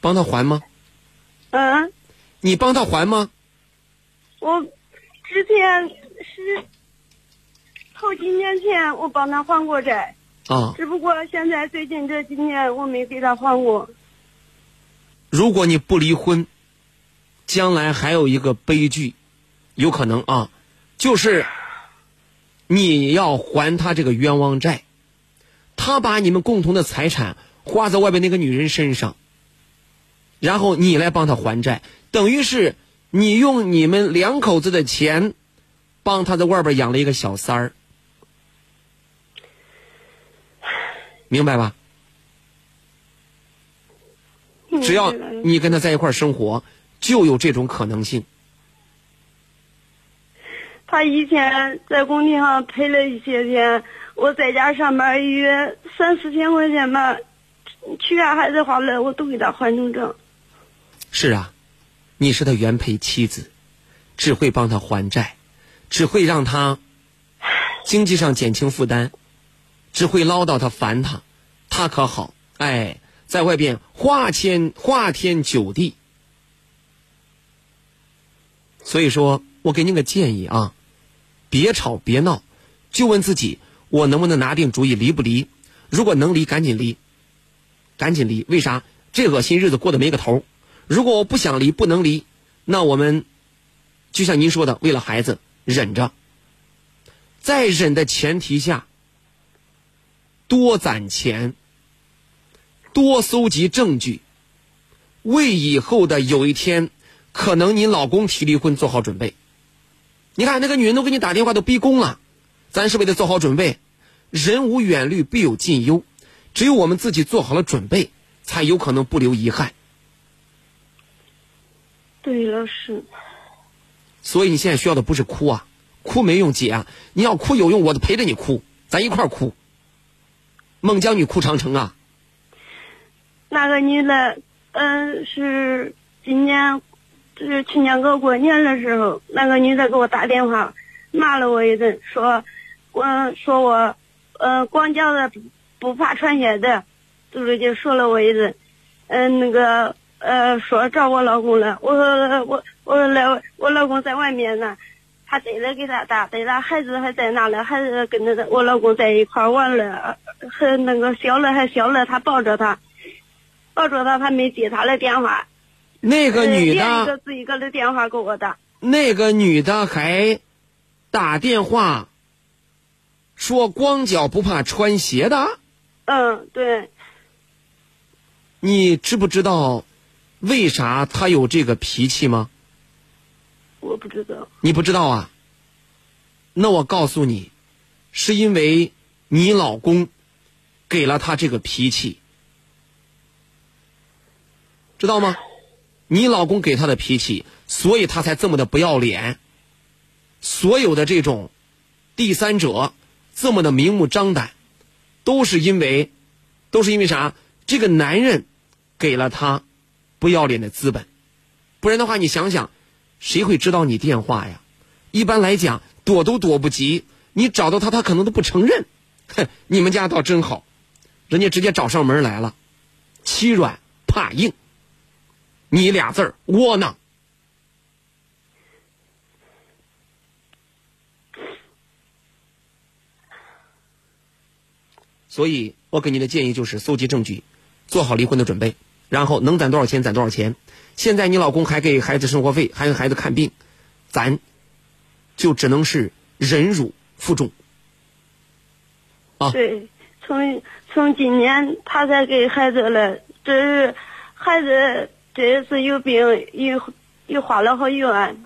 帮他还吗？嗯。你帮他还吗？我之前是好几年前我帮他还过债，啊，只不过现在最近这几年我没给他还过。如果你不离婚，将来还有一个悲剧，有可能啊，就是你要还他这个冤枉债，他把你们共同的财产花在外边那个女人身上，然后你来帮他还债，等于是。你用你们两口子的钱，帮他在外边养了一个小三儿，明白吧？只要你跟他在一块生活，就有这种可能性。他以前在工地上赔了一些钱，我在家上班一月三四千块钱吧，去俺孩子花了，我都给他还成账。是啊。你是他原配妻子，只会帮他还债，只会让他经济上减轻负担，只会唠叨他烦他，他可好？哎，在外边花天花天酒地。所以说我给你个建议啊，别吵别闹，就问自己，我能不能拿定主意离不离？如果能离，赶紧离，赶紧离。为啥？这恶心日子过得没个头。如果我不想离，不能离，那我们就像您说的，为了孩子忍着，在忍的前提下，多攒钱，多搜集证据，为以后的有一天可能你老公提离婚做好准备。你看那个女人都给你打电话都逼宫了，咱是为了做好准备。人无远虑，必有近忧，只有我们自己做好了准备，才有可能不留遗憾。对，了，是。所以你现在需要的不是哭啊，哭没用，姐啊，你要哭有用，我陪着你哭，咱一块儿哭。孟姜女哭长城啊。那个女的，嗯，是今年，就是去年过过年的时候，那个女的给我打电话，骂了我一顿，说，我说我，呃，光脚的不怕穿鞋的，就是就说了我一顿，嗯，那个。呃，说找我老公了，我说我我说来，我老公在外面呢，他他逮着给他打，逮了孩子还在那呢，孩子跟着我老公在一块儿完了，还那个小了还小了，他抱着他，抱着他，他没接他的电话。那个女的一，个自一个的电话给我打。那个女的还打电话说光脚不怕穿鞋的。嗯，对，你知不知道为啥他有这个脾气吗？我不知道。你不知道啊？那我告诉你，是因为你老公给了他这个脾气，知道吗？你老公给他的脾气，所以他才这么的不要脸。所有的这种第三者这么的明目张胆，都是因为，都是因为啥？这个男人给了她不要脸的资本，不然的话，你想想，谁会知道你电话呀？一般来讲，躲都躲不及，你找到他，他可能都不承认。哼，你们家倒真好，人家直接找上门来了，欺软怕硬。你俩字窝囊。所以我给你的建议就是搜集证据，做好离婚的准备，然后能攒多少钱攒多少钱。现在你老公还给孩子生活费，还给孩子看病，咱就只能是忍辱负重。啊，对，从从今年他才给孩子了，这是孩子这一次有病，又又花了好几万，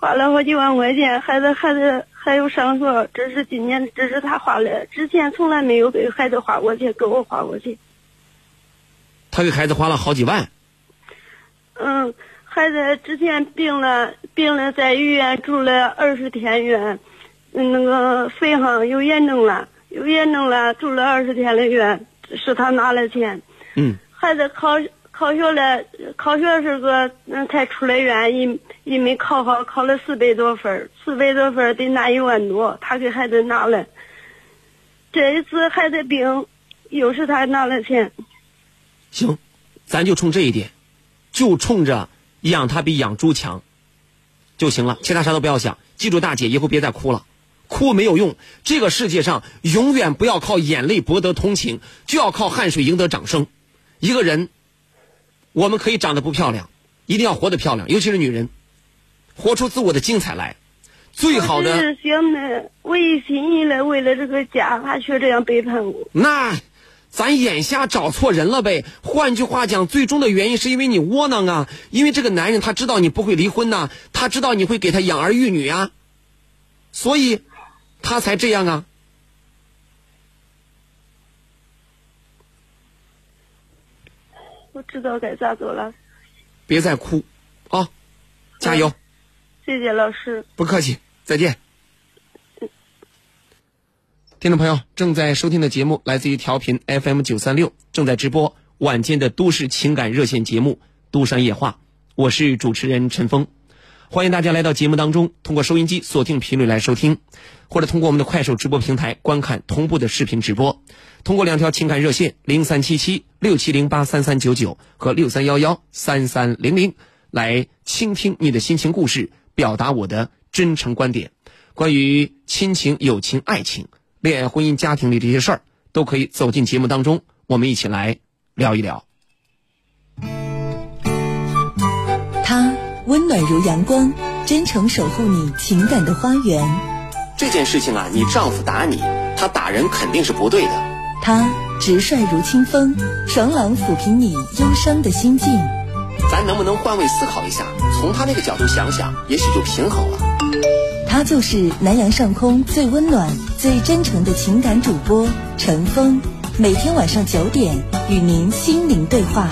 花了好几万块钱，孩子孩子还有上学，这是今年这是他花的，之前从来没有给孩子花过钱，给我花过钱。他给孩子花了好几万。嗯，孩子之前病了，病了在医院住了二十天院，嗯那个肺上有炎症了，有炎症了，住了二十天的院，是他拿了钱。嗯，孩子考考学了，考学是个嗯才出来院，一一没考好，考了四百多分儿，四百多分儿得拿一万多，他给孩子拿了。这一次孩子病，又是他拿了钱。行，咱就冲这一点，就冲着养他比养猪强就行了，其他啥都不要想。记住，大姐，以后别再哭了，哭没有用。这个世界上永远不要靠眼泪博得同情，就要靠汗水赢得掌声。一个人，我们可以长得不漂亮，一定要活得漂亮，尤其是女人，活出自我的精彩来。最好的我只是想呢，我一心一意的为了这个家，他却这样背叛我。那，咱眼瞎找错人了呗。换句话讲，最终的原因是因为你窝囊啊，因为这个男人他知道你不会离婚呐、他知道你会给他养儿育女啊，所以，他才这样啊。我知道该咋做了，别再哭，啊，加油，谢谢老师。不客气，再见。听众朋友，正在收听的节目来自于调频 FM 九三六，正在直播晚间的都市情感热线节目《都山夜话》，我是主持人陈峰，欢迎大家来到节目当中，通过收音机锁定频率来收听，或者通过我们的快手直播平台观看同步的视频直播，通过两条情感热线零三七七六七零八三三九九和六三幺幺三三零零来倾听你的心情故事，表达我的真诚观点。关于亲情、友情、爱情、恋爱、婚姻、家庭里这些事儿，都可以走进节目当中，我们一起来聊一聊。他温暖如阳光，真诚守护你情感的花园。这件事情啊，你丈夫打你，他打人肯定是不对的。他直率如清风，爽朗抚平你忧伤的心境。咱能不能换位思考一下，从他那个角度想想，也许就平衡了。他就是南阳上空最温暖、最真诚的情感主播陈峰，每天晚上九点与您心灵对话。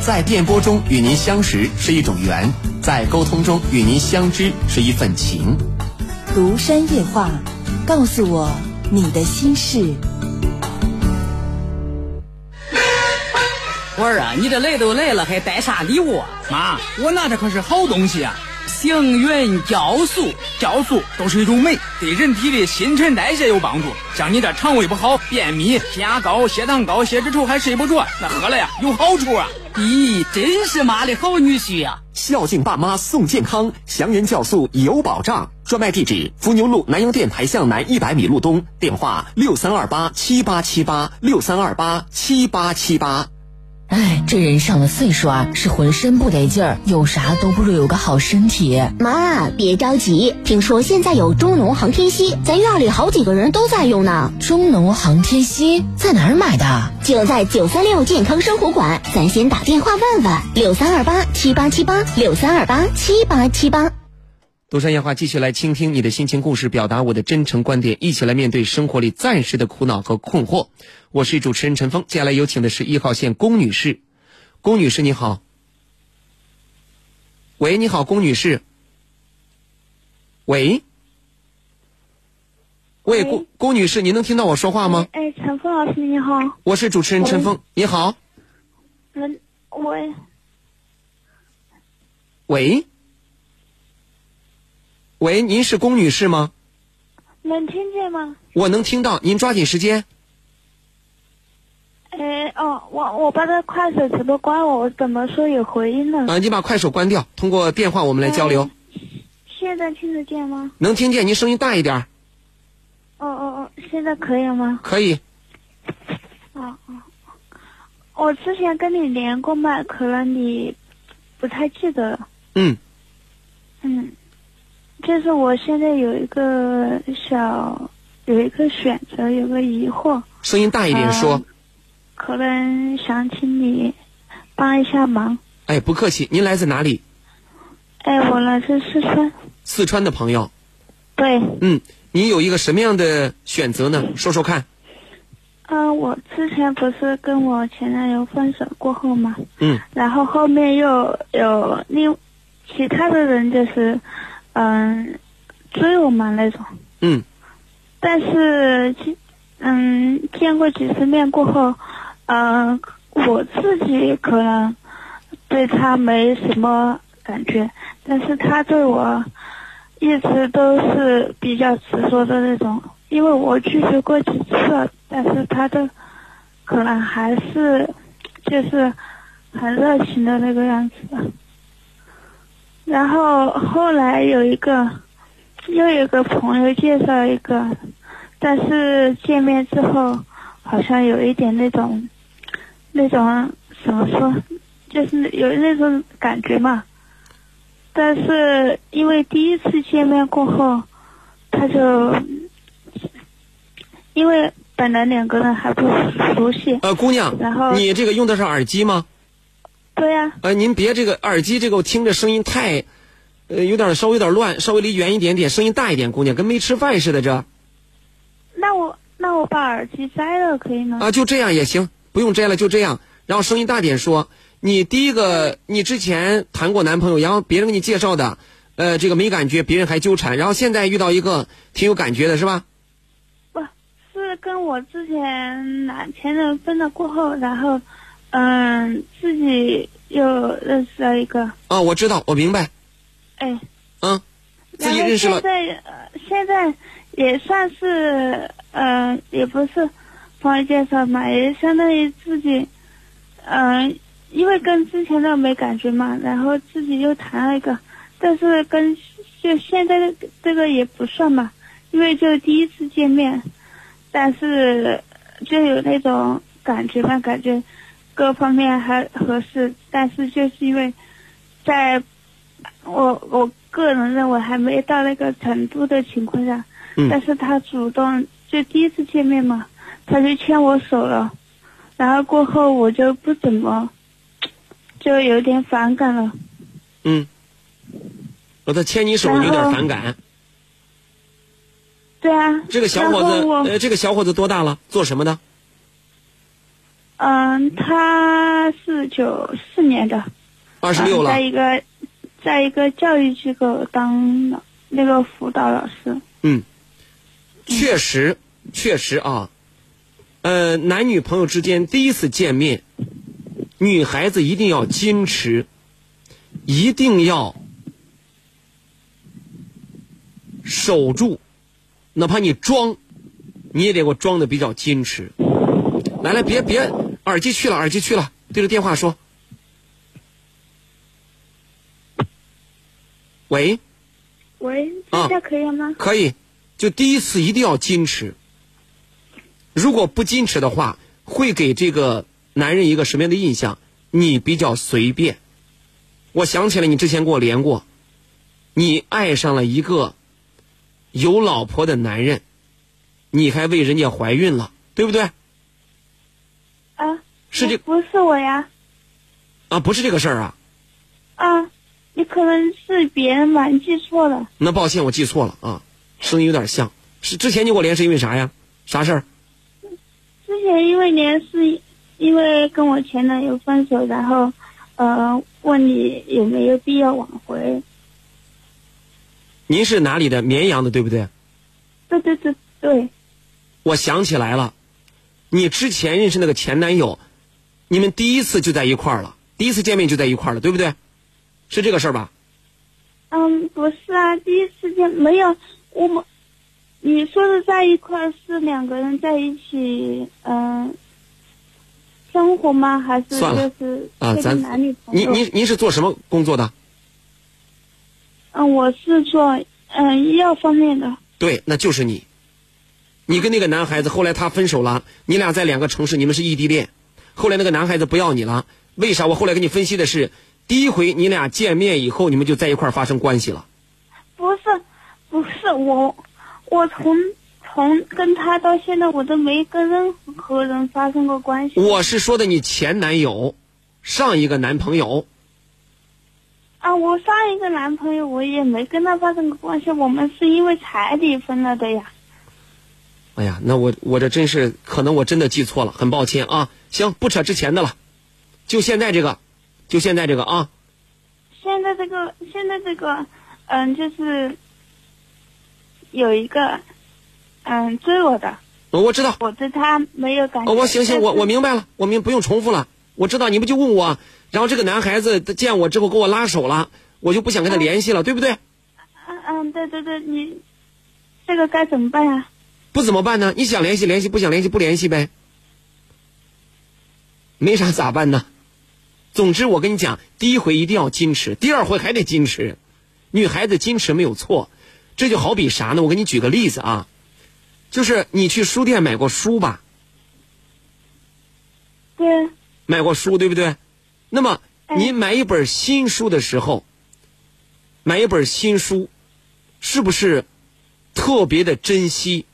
在电波中与您相识是一种缘，在沟通中与您相知是一份情。庐山夜话，告诉我你的心事。我儿啊，你这来都来了，还带啥礼物啊？妈，我拿的可是好东西啊！幸运酵素，酵素都是一种酶，对人体的新陈代谢有帮助。像你这肠胃不好、便秘、血压高、血糖高、血脂稠还睡不着，那喝了呀有好处啊！咦，真是妈的好女婿呀、孝敬爸妈送健康，祥云酵素有保障。专卖地址：伏牛路南阳电台向南一百米路东，电话六三二八七八七八六三二八七八七八。哎，这人上了岁数啊，是浑身不得劲儿，有啥都不如有个好身体。妈，别着急，听说现在有中农航天硒，咱院里好几个人都在用呢。中农航天硒在哪儿买的？就在九三六健康生活馆，咱先打电话问问，六三二八七八七八六三二八七八七八。独山夜话继续来倾听你的心情故事，表达我的真诚观点，一起来面对生活里暂时的苦恼和困惑。我是主持人陈峰，接下来有请的是一号线龚女士。龚女士你好，喂，你好，龚女士。喂，喂，龚龚女士，您能听到我说话吗？哎，陈峰老师你好。我是主持人陈峰，你好。嗯，喂喂，喂，您是龚女士吗？能听见吗？我能听到，您抓紧时间。哎哦，我我把这快手直播关了，我怎么说有回音呢？啊，你把快手关掉，通过电话我们来交流。现在听得见吗？能听见，您声音大一点儿。哦哦哦，现在可以了吗？可以。哦哦，我之前跟你连过麦，可能你不太记得了。嗯嗯，就是我现在有一个小有一个选择，有个疑惑。声音大一点说。呃可能想请你帮一下忙。哎，不客气。您来自哪里？哎，我来自四川。四川的朋友。对。嗯，你有一个什么样的选择呢？说说看。嗯、我之前不是跟我前男友分手过后嘛，嗯然后后面又有另其他的人就是，嗯、追我嘛那种，嗯。但是其嗯见过几次面过后，嗯、我自己可能对他没什么感觉，但是他对我一直都是比较执着的那种，因为我拒绝过几次，但是他都可能还是就是很热情的那个样子。然后后来有一个又有一个朋友介绍一个，但是见面之后好像有一点那种那种怎么说，就是有那种感觉嘛。但是因为第一次见面过后，他就因为本来两个人还不熟悉，呃，姑娘，然后你这个用的是耳机吗？对呀、呃，您别这个耳机这个我听着声音太，呃，有点稍微有点乱，稍微离远一点点，声音大一点，姑娘跟没吃饭似的这。那我那我把耳机摘了可以吗？啊，就这样也行，不用摘了，就这样。然后声音大点说，你第一个，你之前谈过男朋友，然后别人给你介绍的，呃，这个没感觉，别人还纠缠，然后现在遇到一个挺有感觉的是吧？不是跟我之前男前任分了过后，然后嗯自己又认识了一个，啊，我知道，我明白，哎，嗯，自己认识了。现，在呃现在也算是呃也不是朋友介绍嘛，也相当于自己嗯、因为跟之前的没感觉嘛，然后自己又谈了一个，但是跟就现在的这个也不算嘛，因为就第一次见面，但是就有那种感觉嘛，感觉各方面还合适，但是就是因为在我我个人认为还没到那个程度的情况下，嗯但是他主动就第一次见面嘛，他就牵我手了，然后过后我就不怎么，就有点反感了。嗯，我他牵你手有点反感。对啊，这个小伙子，这个小伙子多大了？做什么的？嗯，他是九四年的，二十六了嗯在。一个在一个教育机构当了那个辅导老师。嗯，确实，确实啊，呃，男女朋友之间第一次见面，女孩子一定要矜持，一定要守住，哪怕你装，你也得给我装的比较矜持。来来，别别，耳机去了，耳机去了，对着电话说。喂，喂，啊这下可以了吗？可以，就第一次一定要矜持。如果不矜持的话，会给这个男人一个什么样的印象？你比较随便。我想起来，你之前跟我连过，你爱上了一个有老婆的男人，你还为人家怀孕了，对不对？啊，是这不是我呀？啊，不是这个事儿啊。啊，你可能是别人吧，你记错了。那抱歉，我记错了啊，声音有点像。是之前你给我连是因为啥呀？啥事儿？之前因为连是因为跟我前男友分手，然后呃问你有没有必要挽回。您是哪里的？绵阳的，对不对？对对对对，我想起来了，你之前认识那个前男友，你们第一次就在一块儿了，第一次见面就在一块儿了，对不对？是这个事儿吧？嗯，不是啊，第一次见没有我们。你说的在一块儿是两个人在一起，嗯、生活吗？还是就是啊，这个咱男女朋友？您您您是做什么工作的？嗯，我是做嗯、医药方面的。对，那就是你。你跟那个男孩子后来他分手了，你俩在两个城市，你们是异地恋。后来那个男孩子不要你了，为啥？我后来给你分析的是，第一回你俩见面以后，你们就在一块儿发生关系了。不是，不是我，我从从跟他到现在，我都没跟任何人发生过关系。我是说的你前男友，上一个男朋友。啊，我上一个男朋友我也没跟他发生过关系，我们是因为彩礼分了的呀。哎呀，那我我这真是可能我真的记错了，很抱歉啊。行，不扯之前的了，就现在这个，就现在这个啊。现在这个，现在这个，嗯，就是有一个，嗯，追我的，我知道。我对他没有感觉。哦，我行行，我我明白了，我明不用重复了。我知道你不就问我，然后这个男孩子见我之后跟我拉手了，我就不想跟他联系了，对不对？嗯嗯，对对对，你这个该怎么办呀？不怎么办呢？你想联系联系，不想联系不联系呗。没啥咋办呢？总之我跟你讲，第一回一定要矜持，第二回还得矜持。女孩子矜持没有错，这就好比啥呢？我给你举个例子啊，就是你去书店买过书吧？对。买过书对不对？那么哎你买一本新书的时候，买一本新书，是不是特别的珍惜？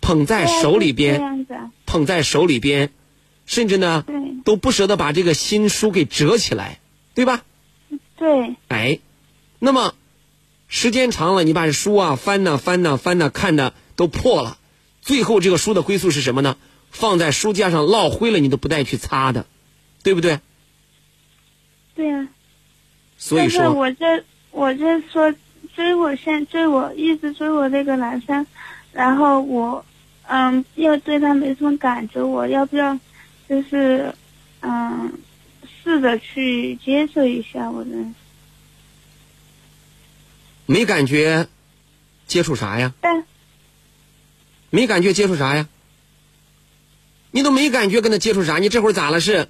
捧在手里边。捧在手里边，甚至呢都不舍得把这个新书给折起来，对吧？对，哎，那么时间长了，你把书啊翻呐、翻呐、翻呐、看的都破了，最后这个书的归宿是什么呢？放在书架上落灰了，你都不带去擦的，对不对？对呀、所以说，我这我这说追我现追我一直追我那个男生，然后我嗯又对他没什么感觉，我要不要就是嗯试着去接受一下我的没感觉，接触啥呀？但没感觉接触啥呀？你都没感觉跟他接触啥？你这会儿咋了？是，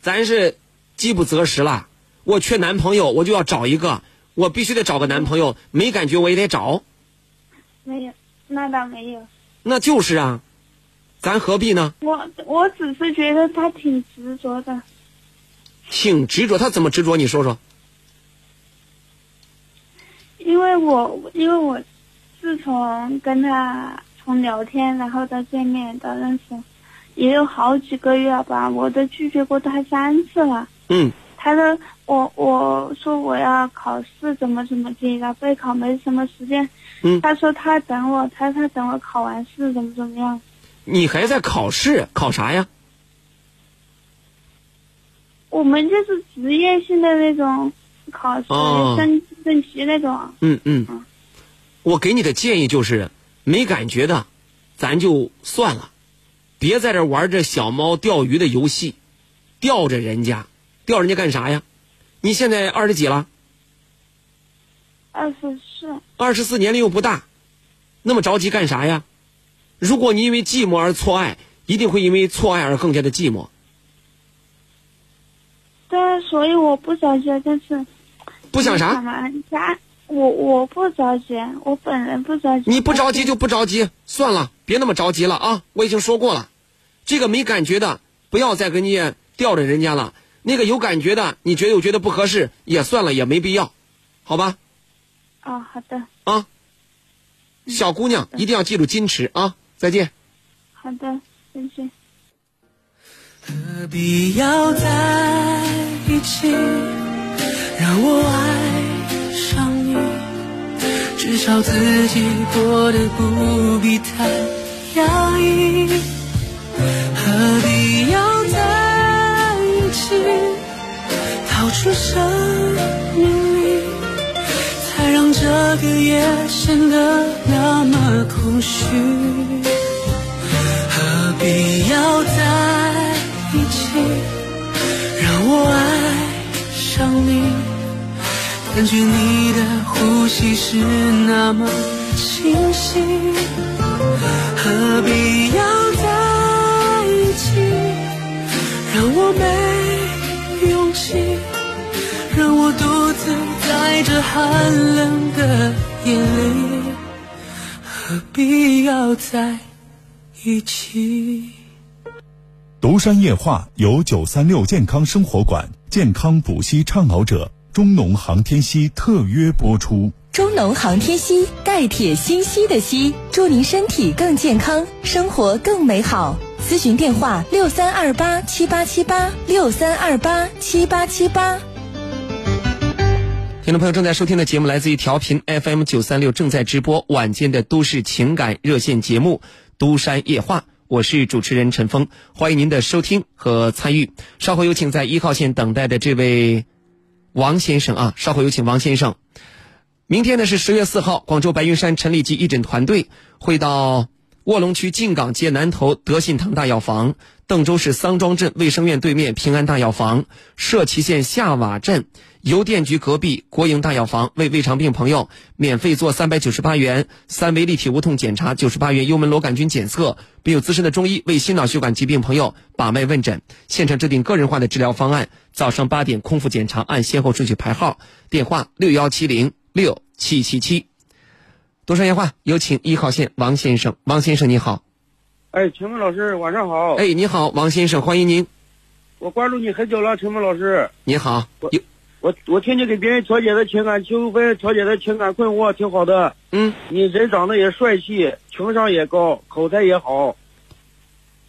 咱是饥不择食了。我缺男朋友，我就要找一个，我必须得找个男朋友。没感觉我也得找，没有，那倒没有。那就是啊，咱何必呢？我我只是觉得他挺执着的，挺执着，他怎么执着？你说说。因为我因为我自从跟他从聊天，然后到见面到认识，也有好几个月了吧，我都拒绝过他三次了。嗯，他说我我说我要考试怎么怎么地了，备考没什么时间。嗯他说他等我，他他等我考完试怎么怎么样。你还在考试，考啥呀？我们就是职业性的那种考试，哦升升级那种。嗯嗯，我给你的建议就是，没感觉的，咱就算了，别在这玩这小猫钓鱼的游戏，钓着人家，钓人家干啥呀？你现在二十几了？二十四。二十四年龄又不大，那么着急干啥呀？如果你因为寂寞而错爱，一定会因为错爱而更加的寂寞。对，所以我不着急，但是不想啥？我我不着急，我本人不着急。你不着急就不着急，算了，别那么着急了啊！我已经说过了，这个没感觉的不要再跟你吊着人家了。那个有感觉的，你觉得我觉得不合适也算了，也没必要，好吧？哦，好的。啊，小姑娘一定要记住矜持啊！再见。好的，再见。何必要在一起，让我爱上你？至少自己过得不必太压抑。何必要在一起，逃出生命力，才让这个夜显得那么空虚？何必要在一起，让我爱上你，感觉你的呼吸是那么清晰。何必要在一起，让我没勇气，在这寒冷的夜里，何必要在一起？独山夜话由九三六健康生活馆健康补硒倡导者中农航天硒特约播出。中农航天硒，钙铁锌硒的硒，祝您身体更健康，生活更美好。咨询电话：六三二八七八七八六三二八七八七八。听众朋友正在收听的节目来自于调频 FM 九三六，正在直播晚间的都市情感热线节目《都山夜话》。我是主持人陈峰，欢迎您的收听和参与。稍后有请在一号线等待的这位王先生啊，稍后有请王先生。明天呢是十月四号，广州白云山陈立基义诊团队会到卧龙区靖港街南头德信堂大药房、邓州市桑庄镇卫生院对面平安大药房、社旗县下瓦镇邮电局隔壁国营大药房为胃肠病朋友免费做三百九十八元三维立体无痛检查、九十八元幽门螺杆菌检测，并有资深的中医为心脑血管疾病朋友把脉问诊，现场制定个人化的治疗方案。早上八点空腹检查，按先后顺序排号，电话六幺七零。六七七七，多说电话，有请一号线王先生。王先生你好，哎，陈梦老师晚上好。哎，你好，王先生，欢迎您。我关注你很久了，陈梦老师。你好，我我我听你给别人调解的情感纠纷，调解的情感困惑，挺好的。嗯，你人长得也帅气，情商也高，口才也好。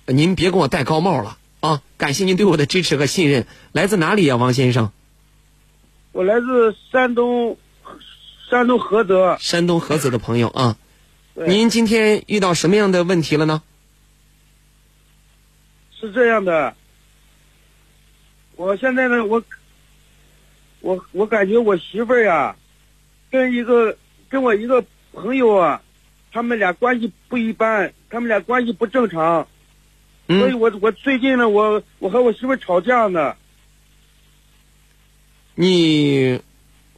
您别给我戴高帽了啊！感谢您对我的支持和信任。来自哪里呀，王先生？我来自山东。山东菏泽，山东菏泽的朋友啊，您今天遇到什么样的问题了呢？是这样的，我现在呢，我我我感觉我媳妇儿呀，跟一个跟我一个朋友啊，他们俩关系不一般，他们俩关系不正常，所以我我最近呢，我我和我媳妇儿吵架呢。你。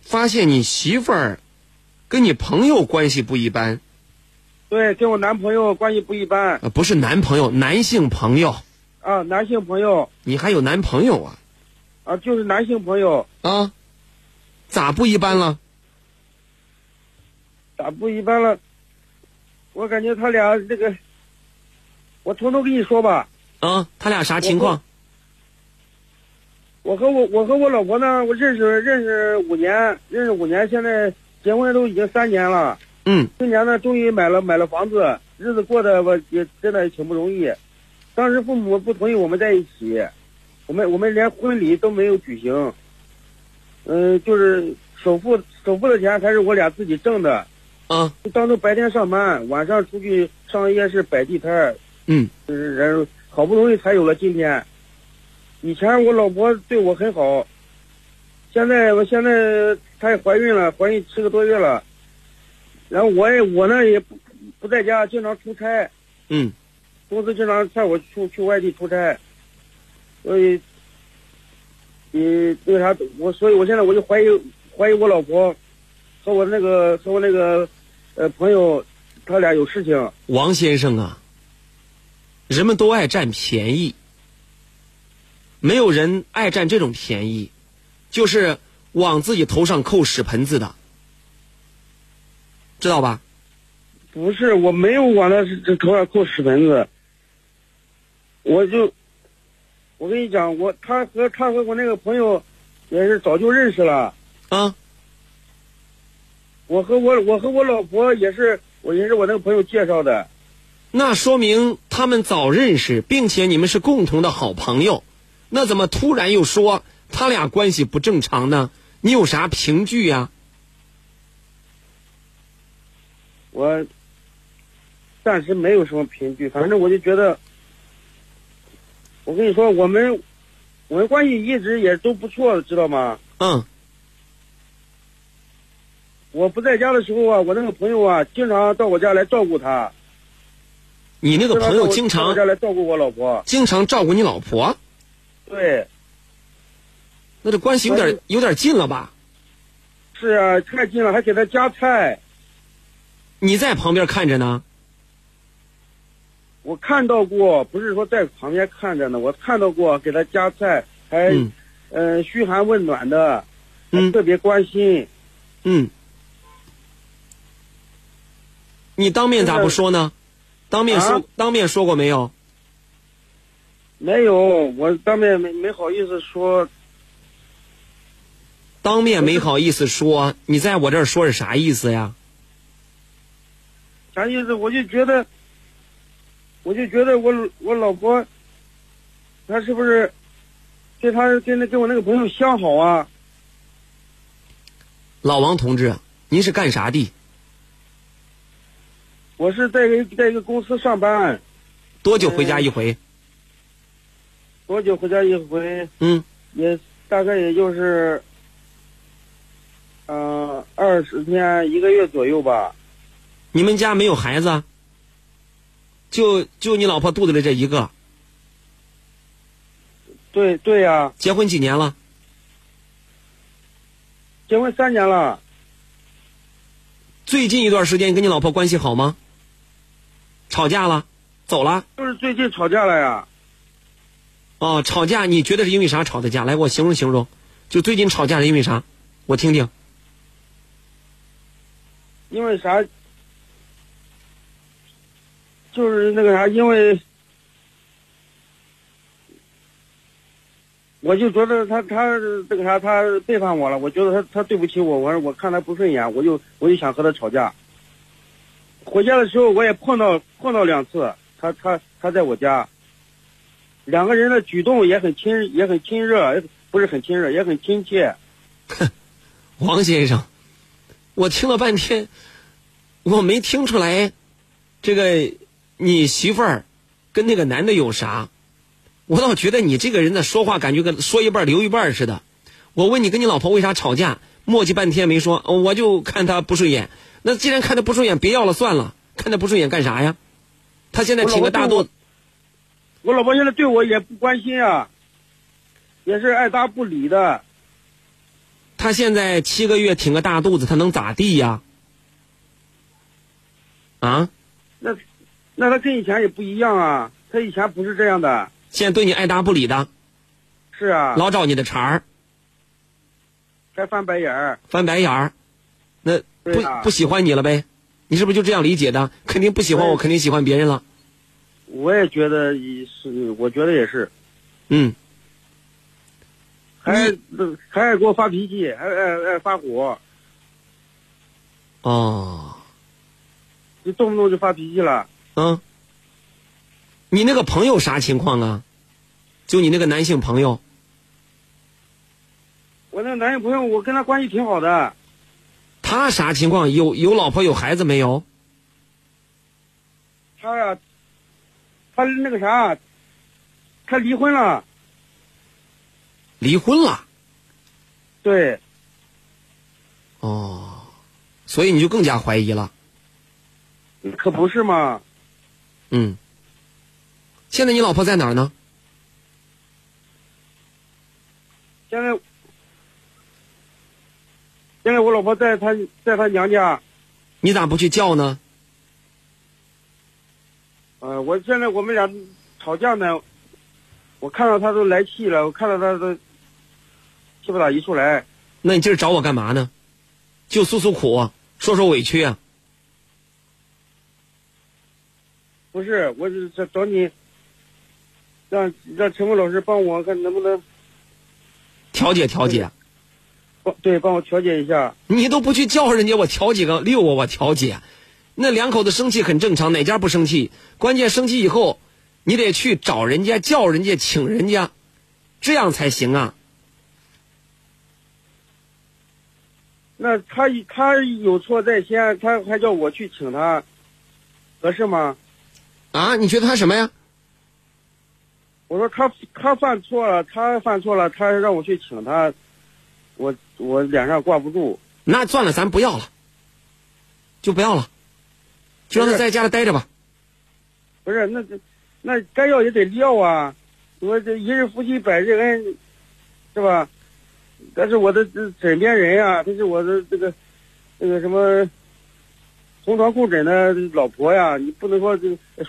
发现你媳妇儿跟你朋友关系不一般，对，跟我男朋友关系不一般。呃，不是男朋友，男性朋友。啊，男性朋友。你还有男朋友啊？啊，就是男性朋友。啊，咋不一般了？咋不一般了？我感觉他俩这个，我从头跟你说吧。啊，他俩啥情况？我和我我和我老婆呢，我认识认识五年，认识五年，现在结婚都已经三年了。嗯。今年呢，终于买了买了房子，日子过得我也真的挺不容易。当时父母不同意我们在一起，我们我们连婚礼都没有举行。嗯，就是首付首付的钱还是我俩自己挣的。啊。就当初白天上班，晚上出去上夜市摆地摊嗯。就是人好不容易才有了今天。以前我老婆对我很好，现在我现在她也怀孕了，怀孕七个多月了。然后我也我呢也不不在家，经常出差。嗯。公司经常派我出去外地出差，所以，你那个啥，我所以我现在我就怀疑怀疑我老婆，和我那个和我那个呃朋友，他俩有事情。王先生啊，人们都爱占便宜，没有人爱占这种便宜，就是往自己头上扣屎盆子的，知道吧？不是，我没有往他这头上扣屎盆子，我就，我跟你讲，我他和他和我那个朋友，也是早就认识了。啊。我和我我和我老婆也是，我也是我那个朋友介绍的。那说明他们早认识，并且你们是共同的好朋友，那怎么突然又说他俩关系不正常呢？你有啥凭据呀、我暂时没有什么凭据，反正我就觉得，我跟你说，我们我们关系一直也都不错，知道吗？嗯。我不在家的时候啊，我那个朋友啊，经常到我家来照顾他。你那个朋友经常到我家来照顾我老婆。经常照顾你老婆，对，那这关系有点有点近了吧？是啊，太近了，还给他夹菜。你在旁边看着呢？我看到过，不是说在旁边看着呢，我看到过给他夹菜，还嗯、呃嘘寒问暖的，还特别关心。嗯。你当面咋不说呢？当面说、啊当面说过没有？没有，我当面没没好意思说。当面没好意思说，你在我这儿说是啥意思呀？啥意思？我就觉得，我就觉得我我老婆，她是不是跟她跟那跟我那个朋友相好啊？老王同志，您是干啥的？我是在一个在一个公司上班，多久回家一回？多久回家一回？嗯，也大概也就是，嗯二十天一个月左右吧。你们家没有孩子啊？就就你老婆肚子里这一个？对对呀、结婚几年了？结婚三年了。最近一段时间跟你老婆关系好吗？吵架了？走了？就是最近吵架了呀。哦，吵架，你觉得是因为啥吵的架？来，给我形容形容，就最近吵架是因为啥？我听听。因为啥？就是那个啥，因为我就觉得他他这个啥，他背叛我了。我觉得他他对不起我，我我看他不顺眼，我就我就想和他吵架。回家的时候我也碰到碰到两次，他他他在我家，两个人的举动也很亲也很亲热，也不是很亲热，也很亲切。王先生，我听了半天，我没听出来，这个你媳妇儿跟那个男的有啥？我倒觉得你这个人的，说话感觉跟说一半儿留一半儿似的。我问你跟你老婆为啥吵架，磨叽半天没说，哦我就看她不顺眼。那既然看她不顺眼，别要了算了。看她不顺眼干啥呀？她现在挺个大肚子，我老婆现在对我也不关心啊，也是爱搭不理的。她现在七个月挺个大肚子，她能咋地呀？啊？那那他跟以前也不一样啊，他以前不是这样的。现在对你爱答不理的，是啊，老找你的茬儿，还翻白眼儿。翻白眼儿，那不、啊不喜欢你了呗？你是不是就这样理解的？肯定不喜欢我，肯定喜欢别人了。我也觉得也是，我觉得也是，嗯，还还爱给我发脾气，还爱爱发火，哦，就动不动就发脾气了。嗯，你那个朋友啥情况啊？就你那个男性朋友，我那个男性朋友，我跟他关系挺好的，他啥情况？有有老婆有孩子没有？他呀、他那个啥，他离婚了。离婚了？对，哦，所以你就更加怀疑了。可不是嘛？嗯，现在你老婆在哪儿呢？现在现在我老婆在她在她娘家，你咋不去叫呢？呃，我现在我们俩吵架呢，我看到她都来气了，我看到她都气不打一处来。那你今儿找我干嘛呢？就诉诉苦，说说委屈啊。不是，我是找找你，让让陈峰老师帮我看能不能调解调解。帮对帮我调解一下。你都不去叫人家，我调解个六啊！我调解，那两口子生气很正常，哪家不生气？关键生气以后，你得去找人家，叫人家，请人家，这样才行啊。那他他有错在先，他还叫我去请他，合适吗？啊，你觉得他什么呀？我说他他犯错了，他犯错了，他让我去请他，我我脸上挂不住。那算了，咱不要了，就不要了，就让他在家里待着吧。不是，那那该要也得要啊！我这一日夫妻百日恩，是吧？但是我的枕边人呀，这是我的这个这个什么同床共枕的老婆呀，你不能说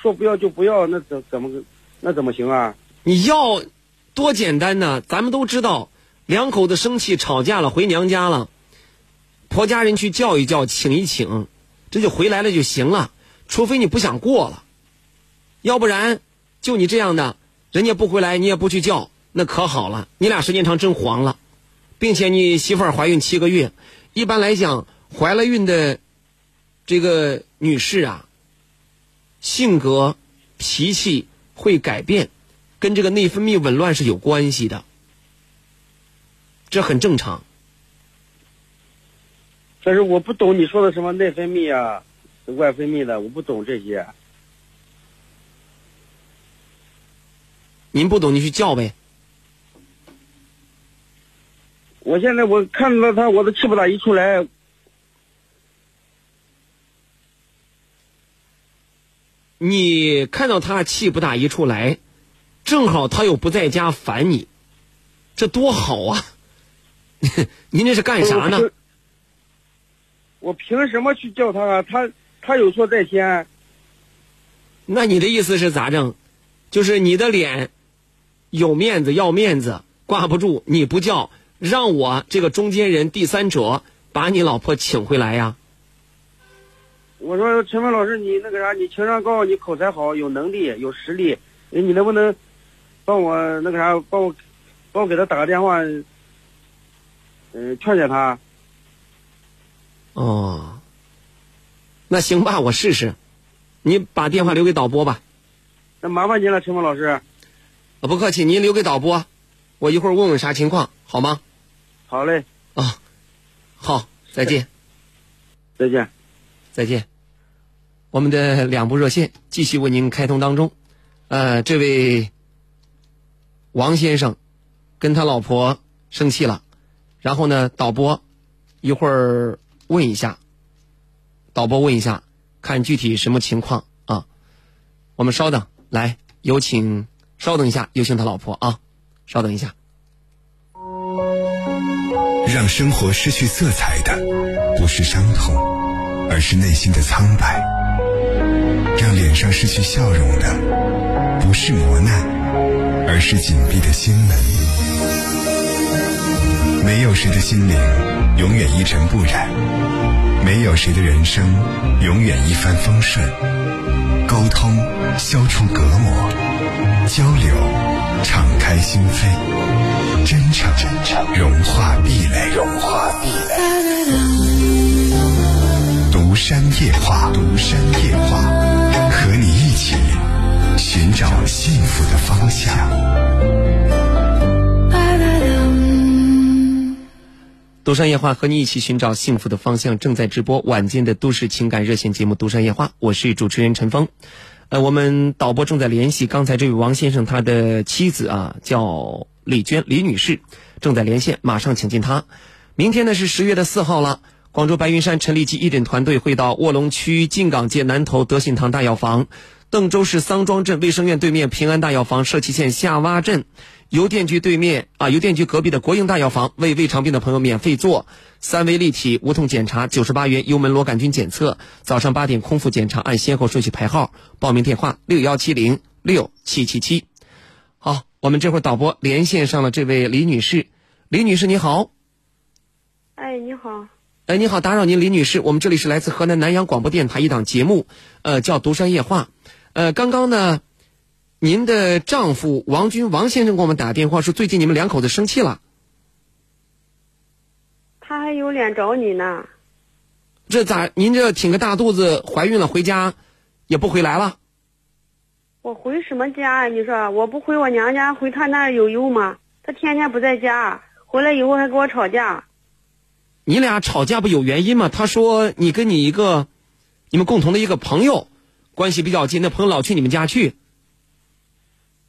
说不要就不要，那怎怎么那怎么行啊？你要多简单呢？咱们都知道，两口子生气吵架了，回娘家了，婆家人去叫一叫，请一请，这就回来了就行了。除非你不想过了，要不然就你这样的，人家不回来，你也不去叫，那可好了，你俩时间长真黄了。并且你媳妇儿怀孕七个月，一般来讲，怀了孕的这个女士啊，性格、脾气会改变，跟这个内分泌紊乱是有关系的，这很正常。但是我不懂你说的什么内分泌啊、外分泌的，我不懂这些。您不懂，你去叫呗。我现在我看到他，我都气不打一处来。你看到他气不打一处来，正好他又不在家烦你，这多好啊！您这是干啥呢？我凭什么去叫他啊？他他有错在先。那你的意思是咋整？就是你的脸有面子要面子挂不住，你不叫。让我这个中间人、第三者把你老婆请回来呀！我说陈峰老师，你那个啥，你情商高，你口才好，有能力，有实力，你能不能帮我那个啥，帮我帮我给他打个电话，嗯，劝劝他。哦，那行吧，我试试。你把电话留给导播吧。那麻烦您了，陈峰老师。啊，不客气，您留给导播，我一会儿问问啥情况，好吗？好嘞，啊，好，再见，再见，再见。我们的两部热线继续为您开通当中。呃，这位王先生跟他老婆生气了，然后呢，导播一会儿问一下，导播问一下，看具体什么情况啊？我们稍等，来，有请，稍等一下，有请他老婆啊，稍等一下。让生活失去色彩的，不是伤痛，而是内心的苍白；让脸上失去笑容的，不是磨难，而是紧闭的心门。没有谁的心灵永远一尘不染，没有谁的人生永远一帆风顺。沟通，消除隔膜；交流，敞开心扉。真诚，融化壁垒，融化壁垒。山夜话，独山夜话，和你一起寻找幸福的方向。独山夜话和你一起寻找幸福的方向，正在直播晚间的都市情感热线节目《独山夜话》，我是主持人陈峰。呃，我们导播正在联系刚才这位王先生他的妻子啊，叫。李娟，李女士正在连线，马上请进她。明天呢是十月的四号了，广州白云山陈立基义诊团队会到卧龙区靖港街南头德信堂大药房，邓州市桑庄镇卫生院对面平安大药房社旗县下洼镇邮电局对面啊，邮电局隔壁的国营大药房为胃肠病的朋友免费做三维立体无痛检查，九十八元幽门螺杆菌检测，早上八点空腹检查，按先后顺序排号。报名电话六幺七零六七七七。好，我们这会儿导播连线上了这位李女士，李女士你好。哎，你好。哎，你好，打扰您，李女士，我们这里是来自河南南阳广播电台一档节目，呃，叫《独山夜话》。呃，刚刚呢，您的丈夫王军王先生给我们打电话说，最近你们两口子生气了。他还有脸找你呢。这咋？您这挺个大肚子，怀孕了，回家也不回来了？我回什么家啊？你说我不回我娘家，回他那儿有用吗？他天天不在家，回来以后还跟我吵架。你俩吵架不有原因吗？他说你跟你一个，你们共同的一个朋友，关系比较近，那朋友老去你们家去。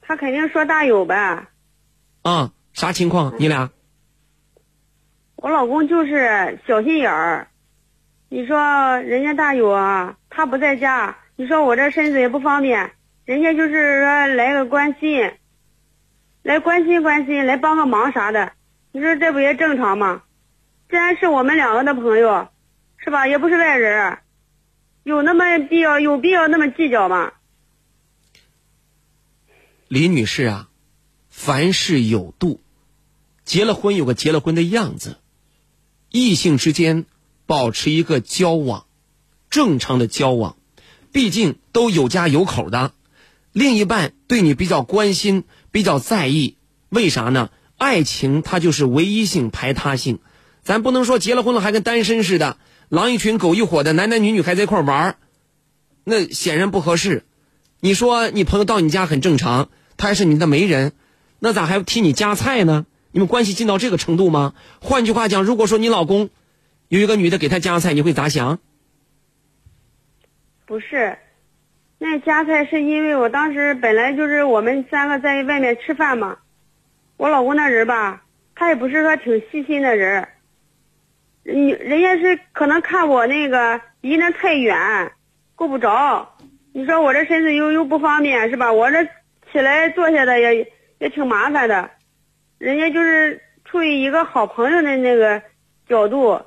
他肯定说大有呗。啊，啥情况？你俩？我老公就是小心眼儿。你说人家大有啊，他不在家，你说我这身子也不方便，人家就是说来个关心，来关心关心，来帮个忙啥的，你说这不也正常吗？既然是我们两个的朋友，是吧？也不是外人，有那么必要有必要那么计较吗？李女士啊，凡事有度，结了婚有个结了婚的样子，异性之间保持一个交往，正常的交往，毕竟都有家有口的，另一半对你比较关心、比较在意，为啥呢？爱情它就是唯一性、排他性。咱不能说结了婚了还跟单身似的，狼一群狗一伙的，男男女女还在一块玩那显然不合适。你说你朋友到你家很正常，他还是你的媒人，那咋还替你夹菜呢？你们关系近到这个程度吗？换句话讲，如果说你老公有一个女的给他夹菜，你会咋想？不是，那夹菜是因为我当时本来就是我们三个在外面吃饭嘛，我老公那人吧，他也不是说挺细心的人。你人家是可能看我那个离那太远，够不着。你说我这身子又又不方便是吧？我这起来坐下的也也挺麻烦的。人家就是出于一个好朋友的那个角度，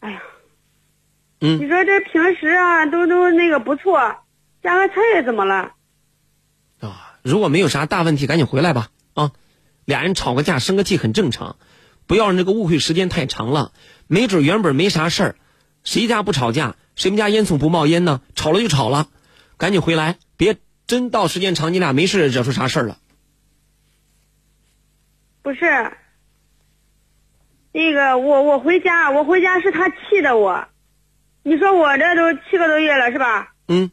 哎呀，嗯，你说这平时啊都都那个不错，加个菜怎么了？啊，如果没有啥大问题，赶紧回来吧啊！俩人吵个架生个气很正常，不要让这个误会时间太长了。没准原本没啥事儿，谁家不吵架？谁们家烟囱不冒烟呢？吵了就吵了，赶紧回来，别真到时间长，你俩没事惹出啥事儿了。不是，那个我我回家，我回家是他气的我，你说我这都七个多月了是吧？嗯。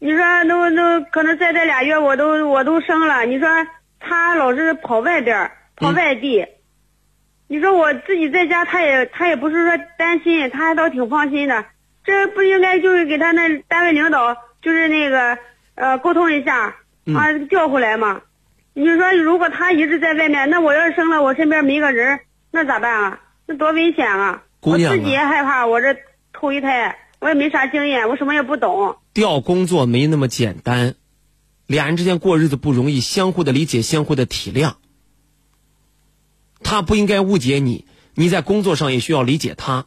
你说都都可能再这俩月我都我都生了，你说他老是跑外边跑外地。你说我自己在家，他也他也不是说担心，他还倒挺放心的。这不应该就是给他那单位领导就是那个呃沟通一下啊调回来吗？你说如果他一直在外面，那我要是生了，我身边没个人，那咋办啊？那多危险啊！姑娘，我自己也害怕，我这头一胎，我也没啥经验，我什么也不懂。调工作没那么简单，俩人之间过日子不容易，相互的理解，相互的体谅。他不应该误解你，你在工作上也需要理解他，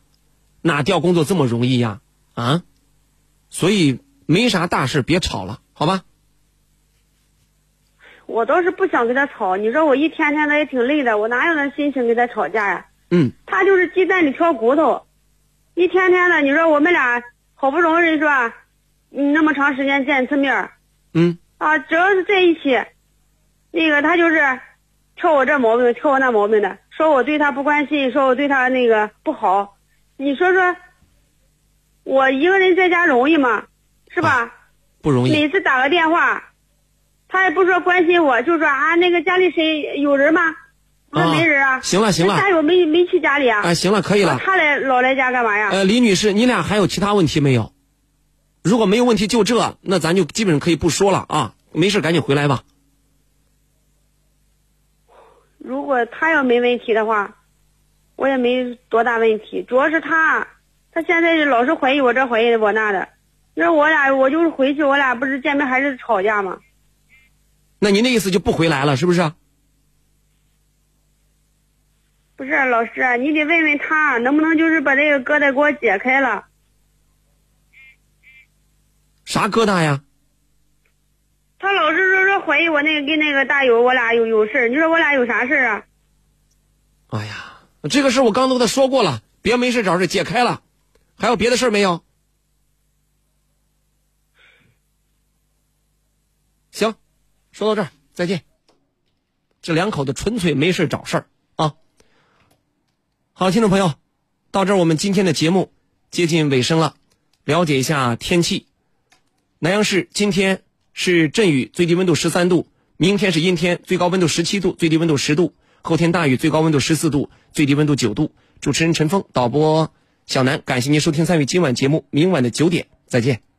哪调工作这么容易呀？啊，所以没啥大事，别吵了，好吧？我倒是不想跟他吵，你说我一天天的也挺累的，我哪有那心情跟他吵架呀？嗯。他就是鸡蛋里挑骨头，一天天的，你说我们俩好不容易是吧？你那么长时间见一次面嗯。啊，只要是在一起，那个他就是。挑我这毛病，挑我那毛病的，说我对他不关心，说我对他那个不好，你说说，我一个人在家容易吗？是吧？不容易。每次打个电话，他也不说关心我，就说啊，那个家里谁有人吗？我说没人啊。行了行了。家有没没去家里啊？哎，行了，可以了。他来老来家干嘛呀？呃，李女士，你俩还有其他问题没有？如果没有问题，就这，那咱就基本上可以不说了啊。没事，赶紧回来吧。如果他要没问题的话，我也没多大问题。主要是他，他现在老是怀疑我这怀疑我那的。那我俩我就是回去，我俩不是见面还是吵架吗？那您的意思就不回来了，是不是？不是老师，啊你得问问他能不能就是把这个疙瘩给我解开了。啥疙瘩呀？他老是说说怀疑我那个跟那个大友我俩有有事你说我俩有啥事啊？哎呀，这个事我刚都跟他说过了，别没事找事，解开了。还有别的事没有？行，说到这儿再见。这两口子纯粹没事找事儿啊。好，听众朋友，到这我们今天的节目接近尾声了。了解一下天气，南阳市今天是阵雨，最低温度十三度；明天是阴天，最高温度十七度，最低温度十度；后天大雨，最高温度十四度，最低温度九度。主持人陈峰，导播小南，感谢您收听参与今晚节目，明晚的九点再见。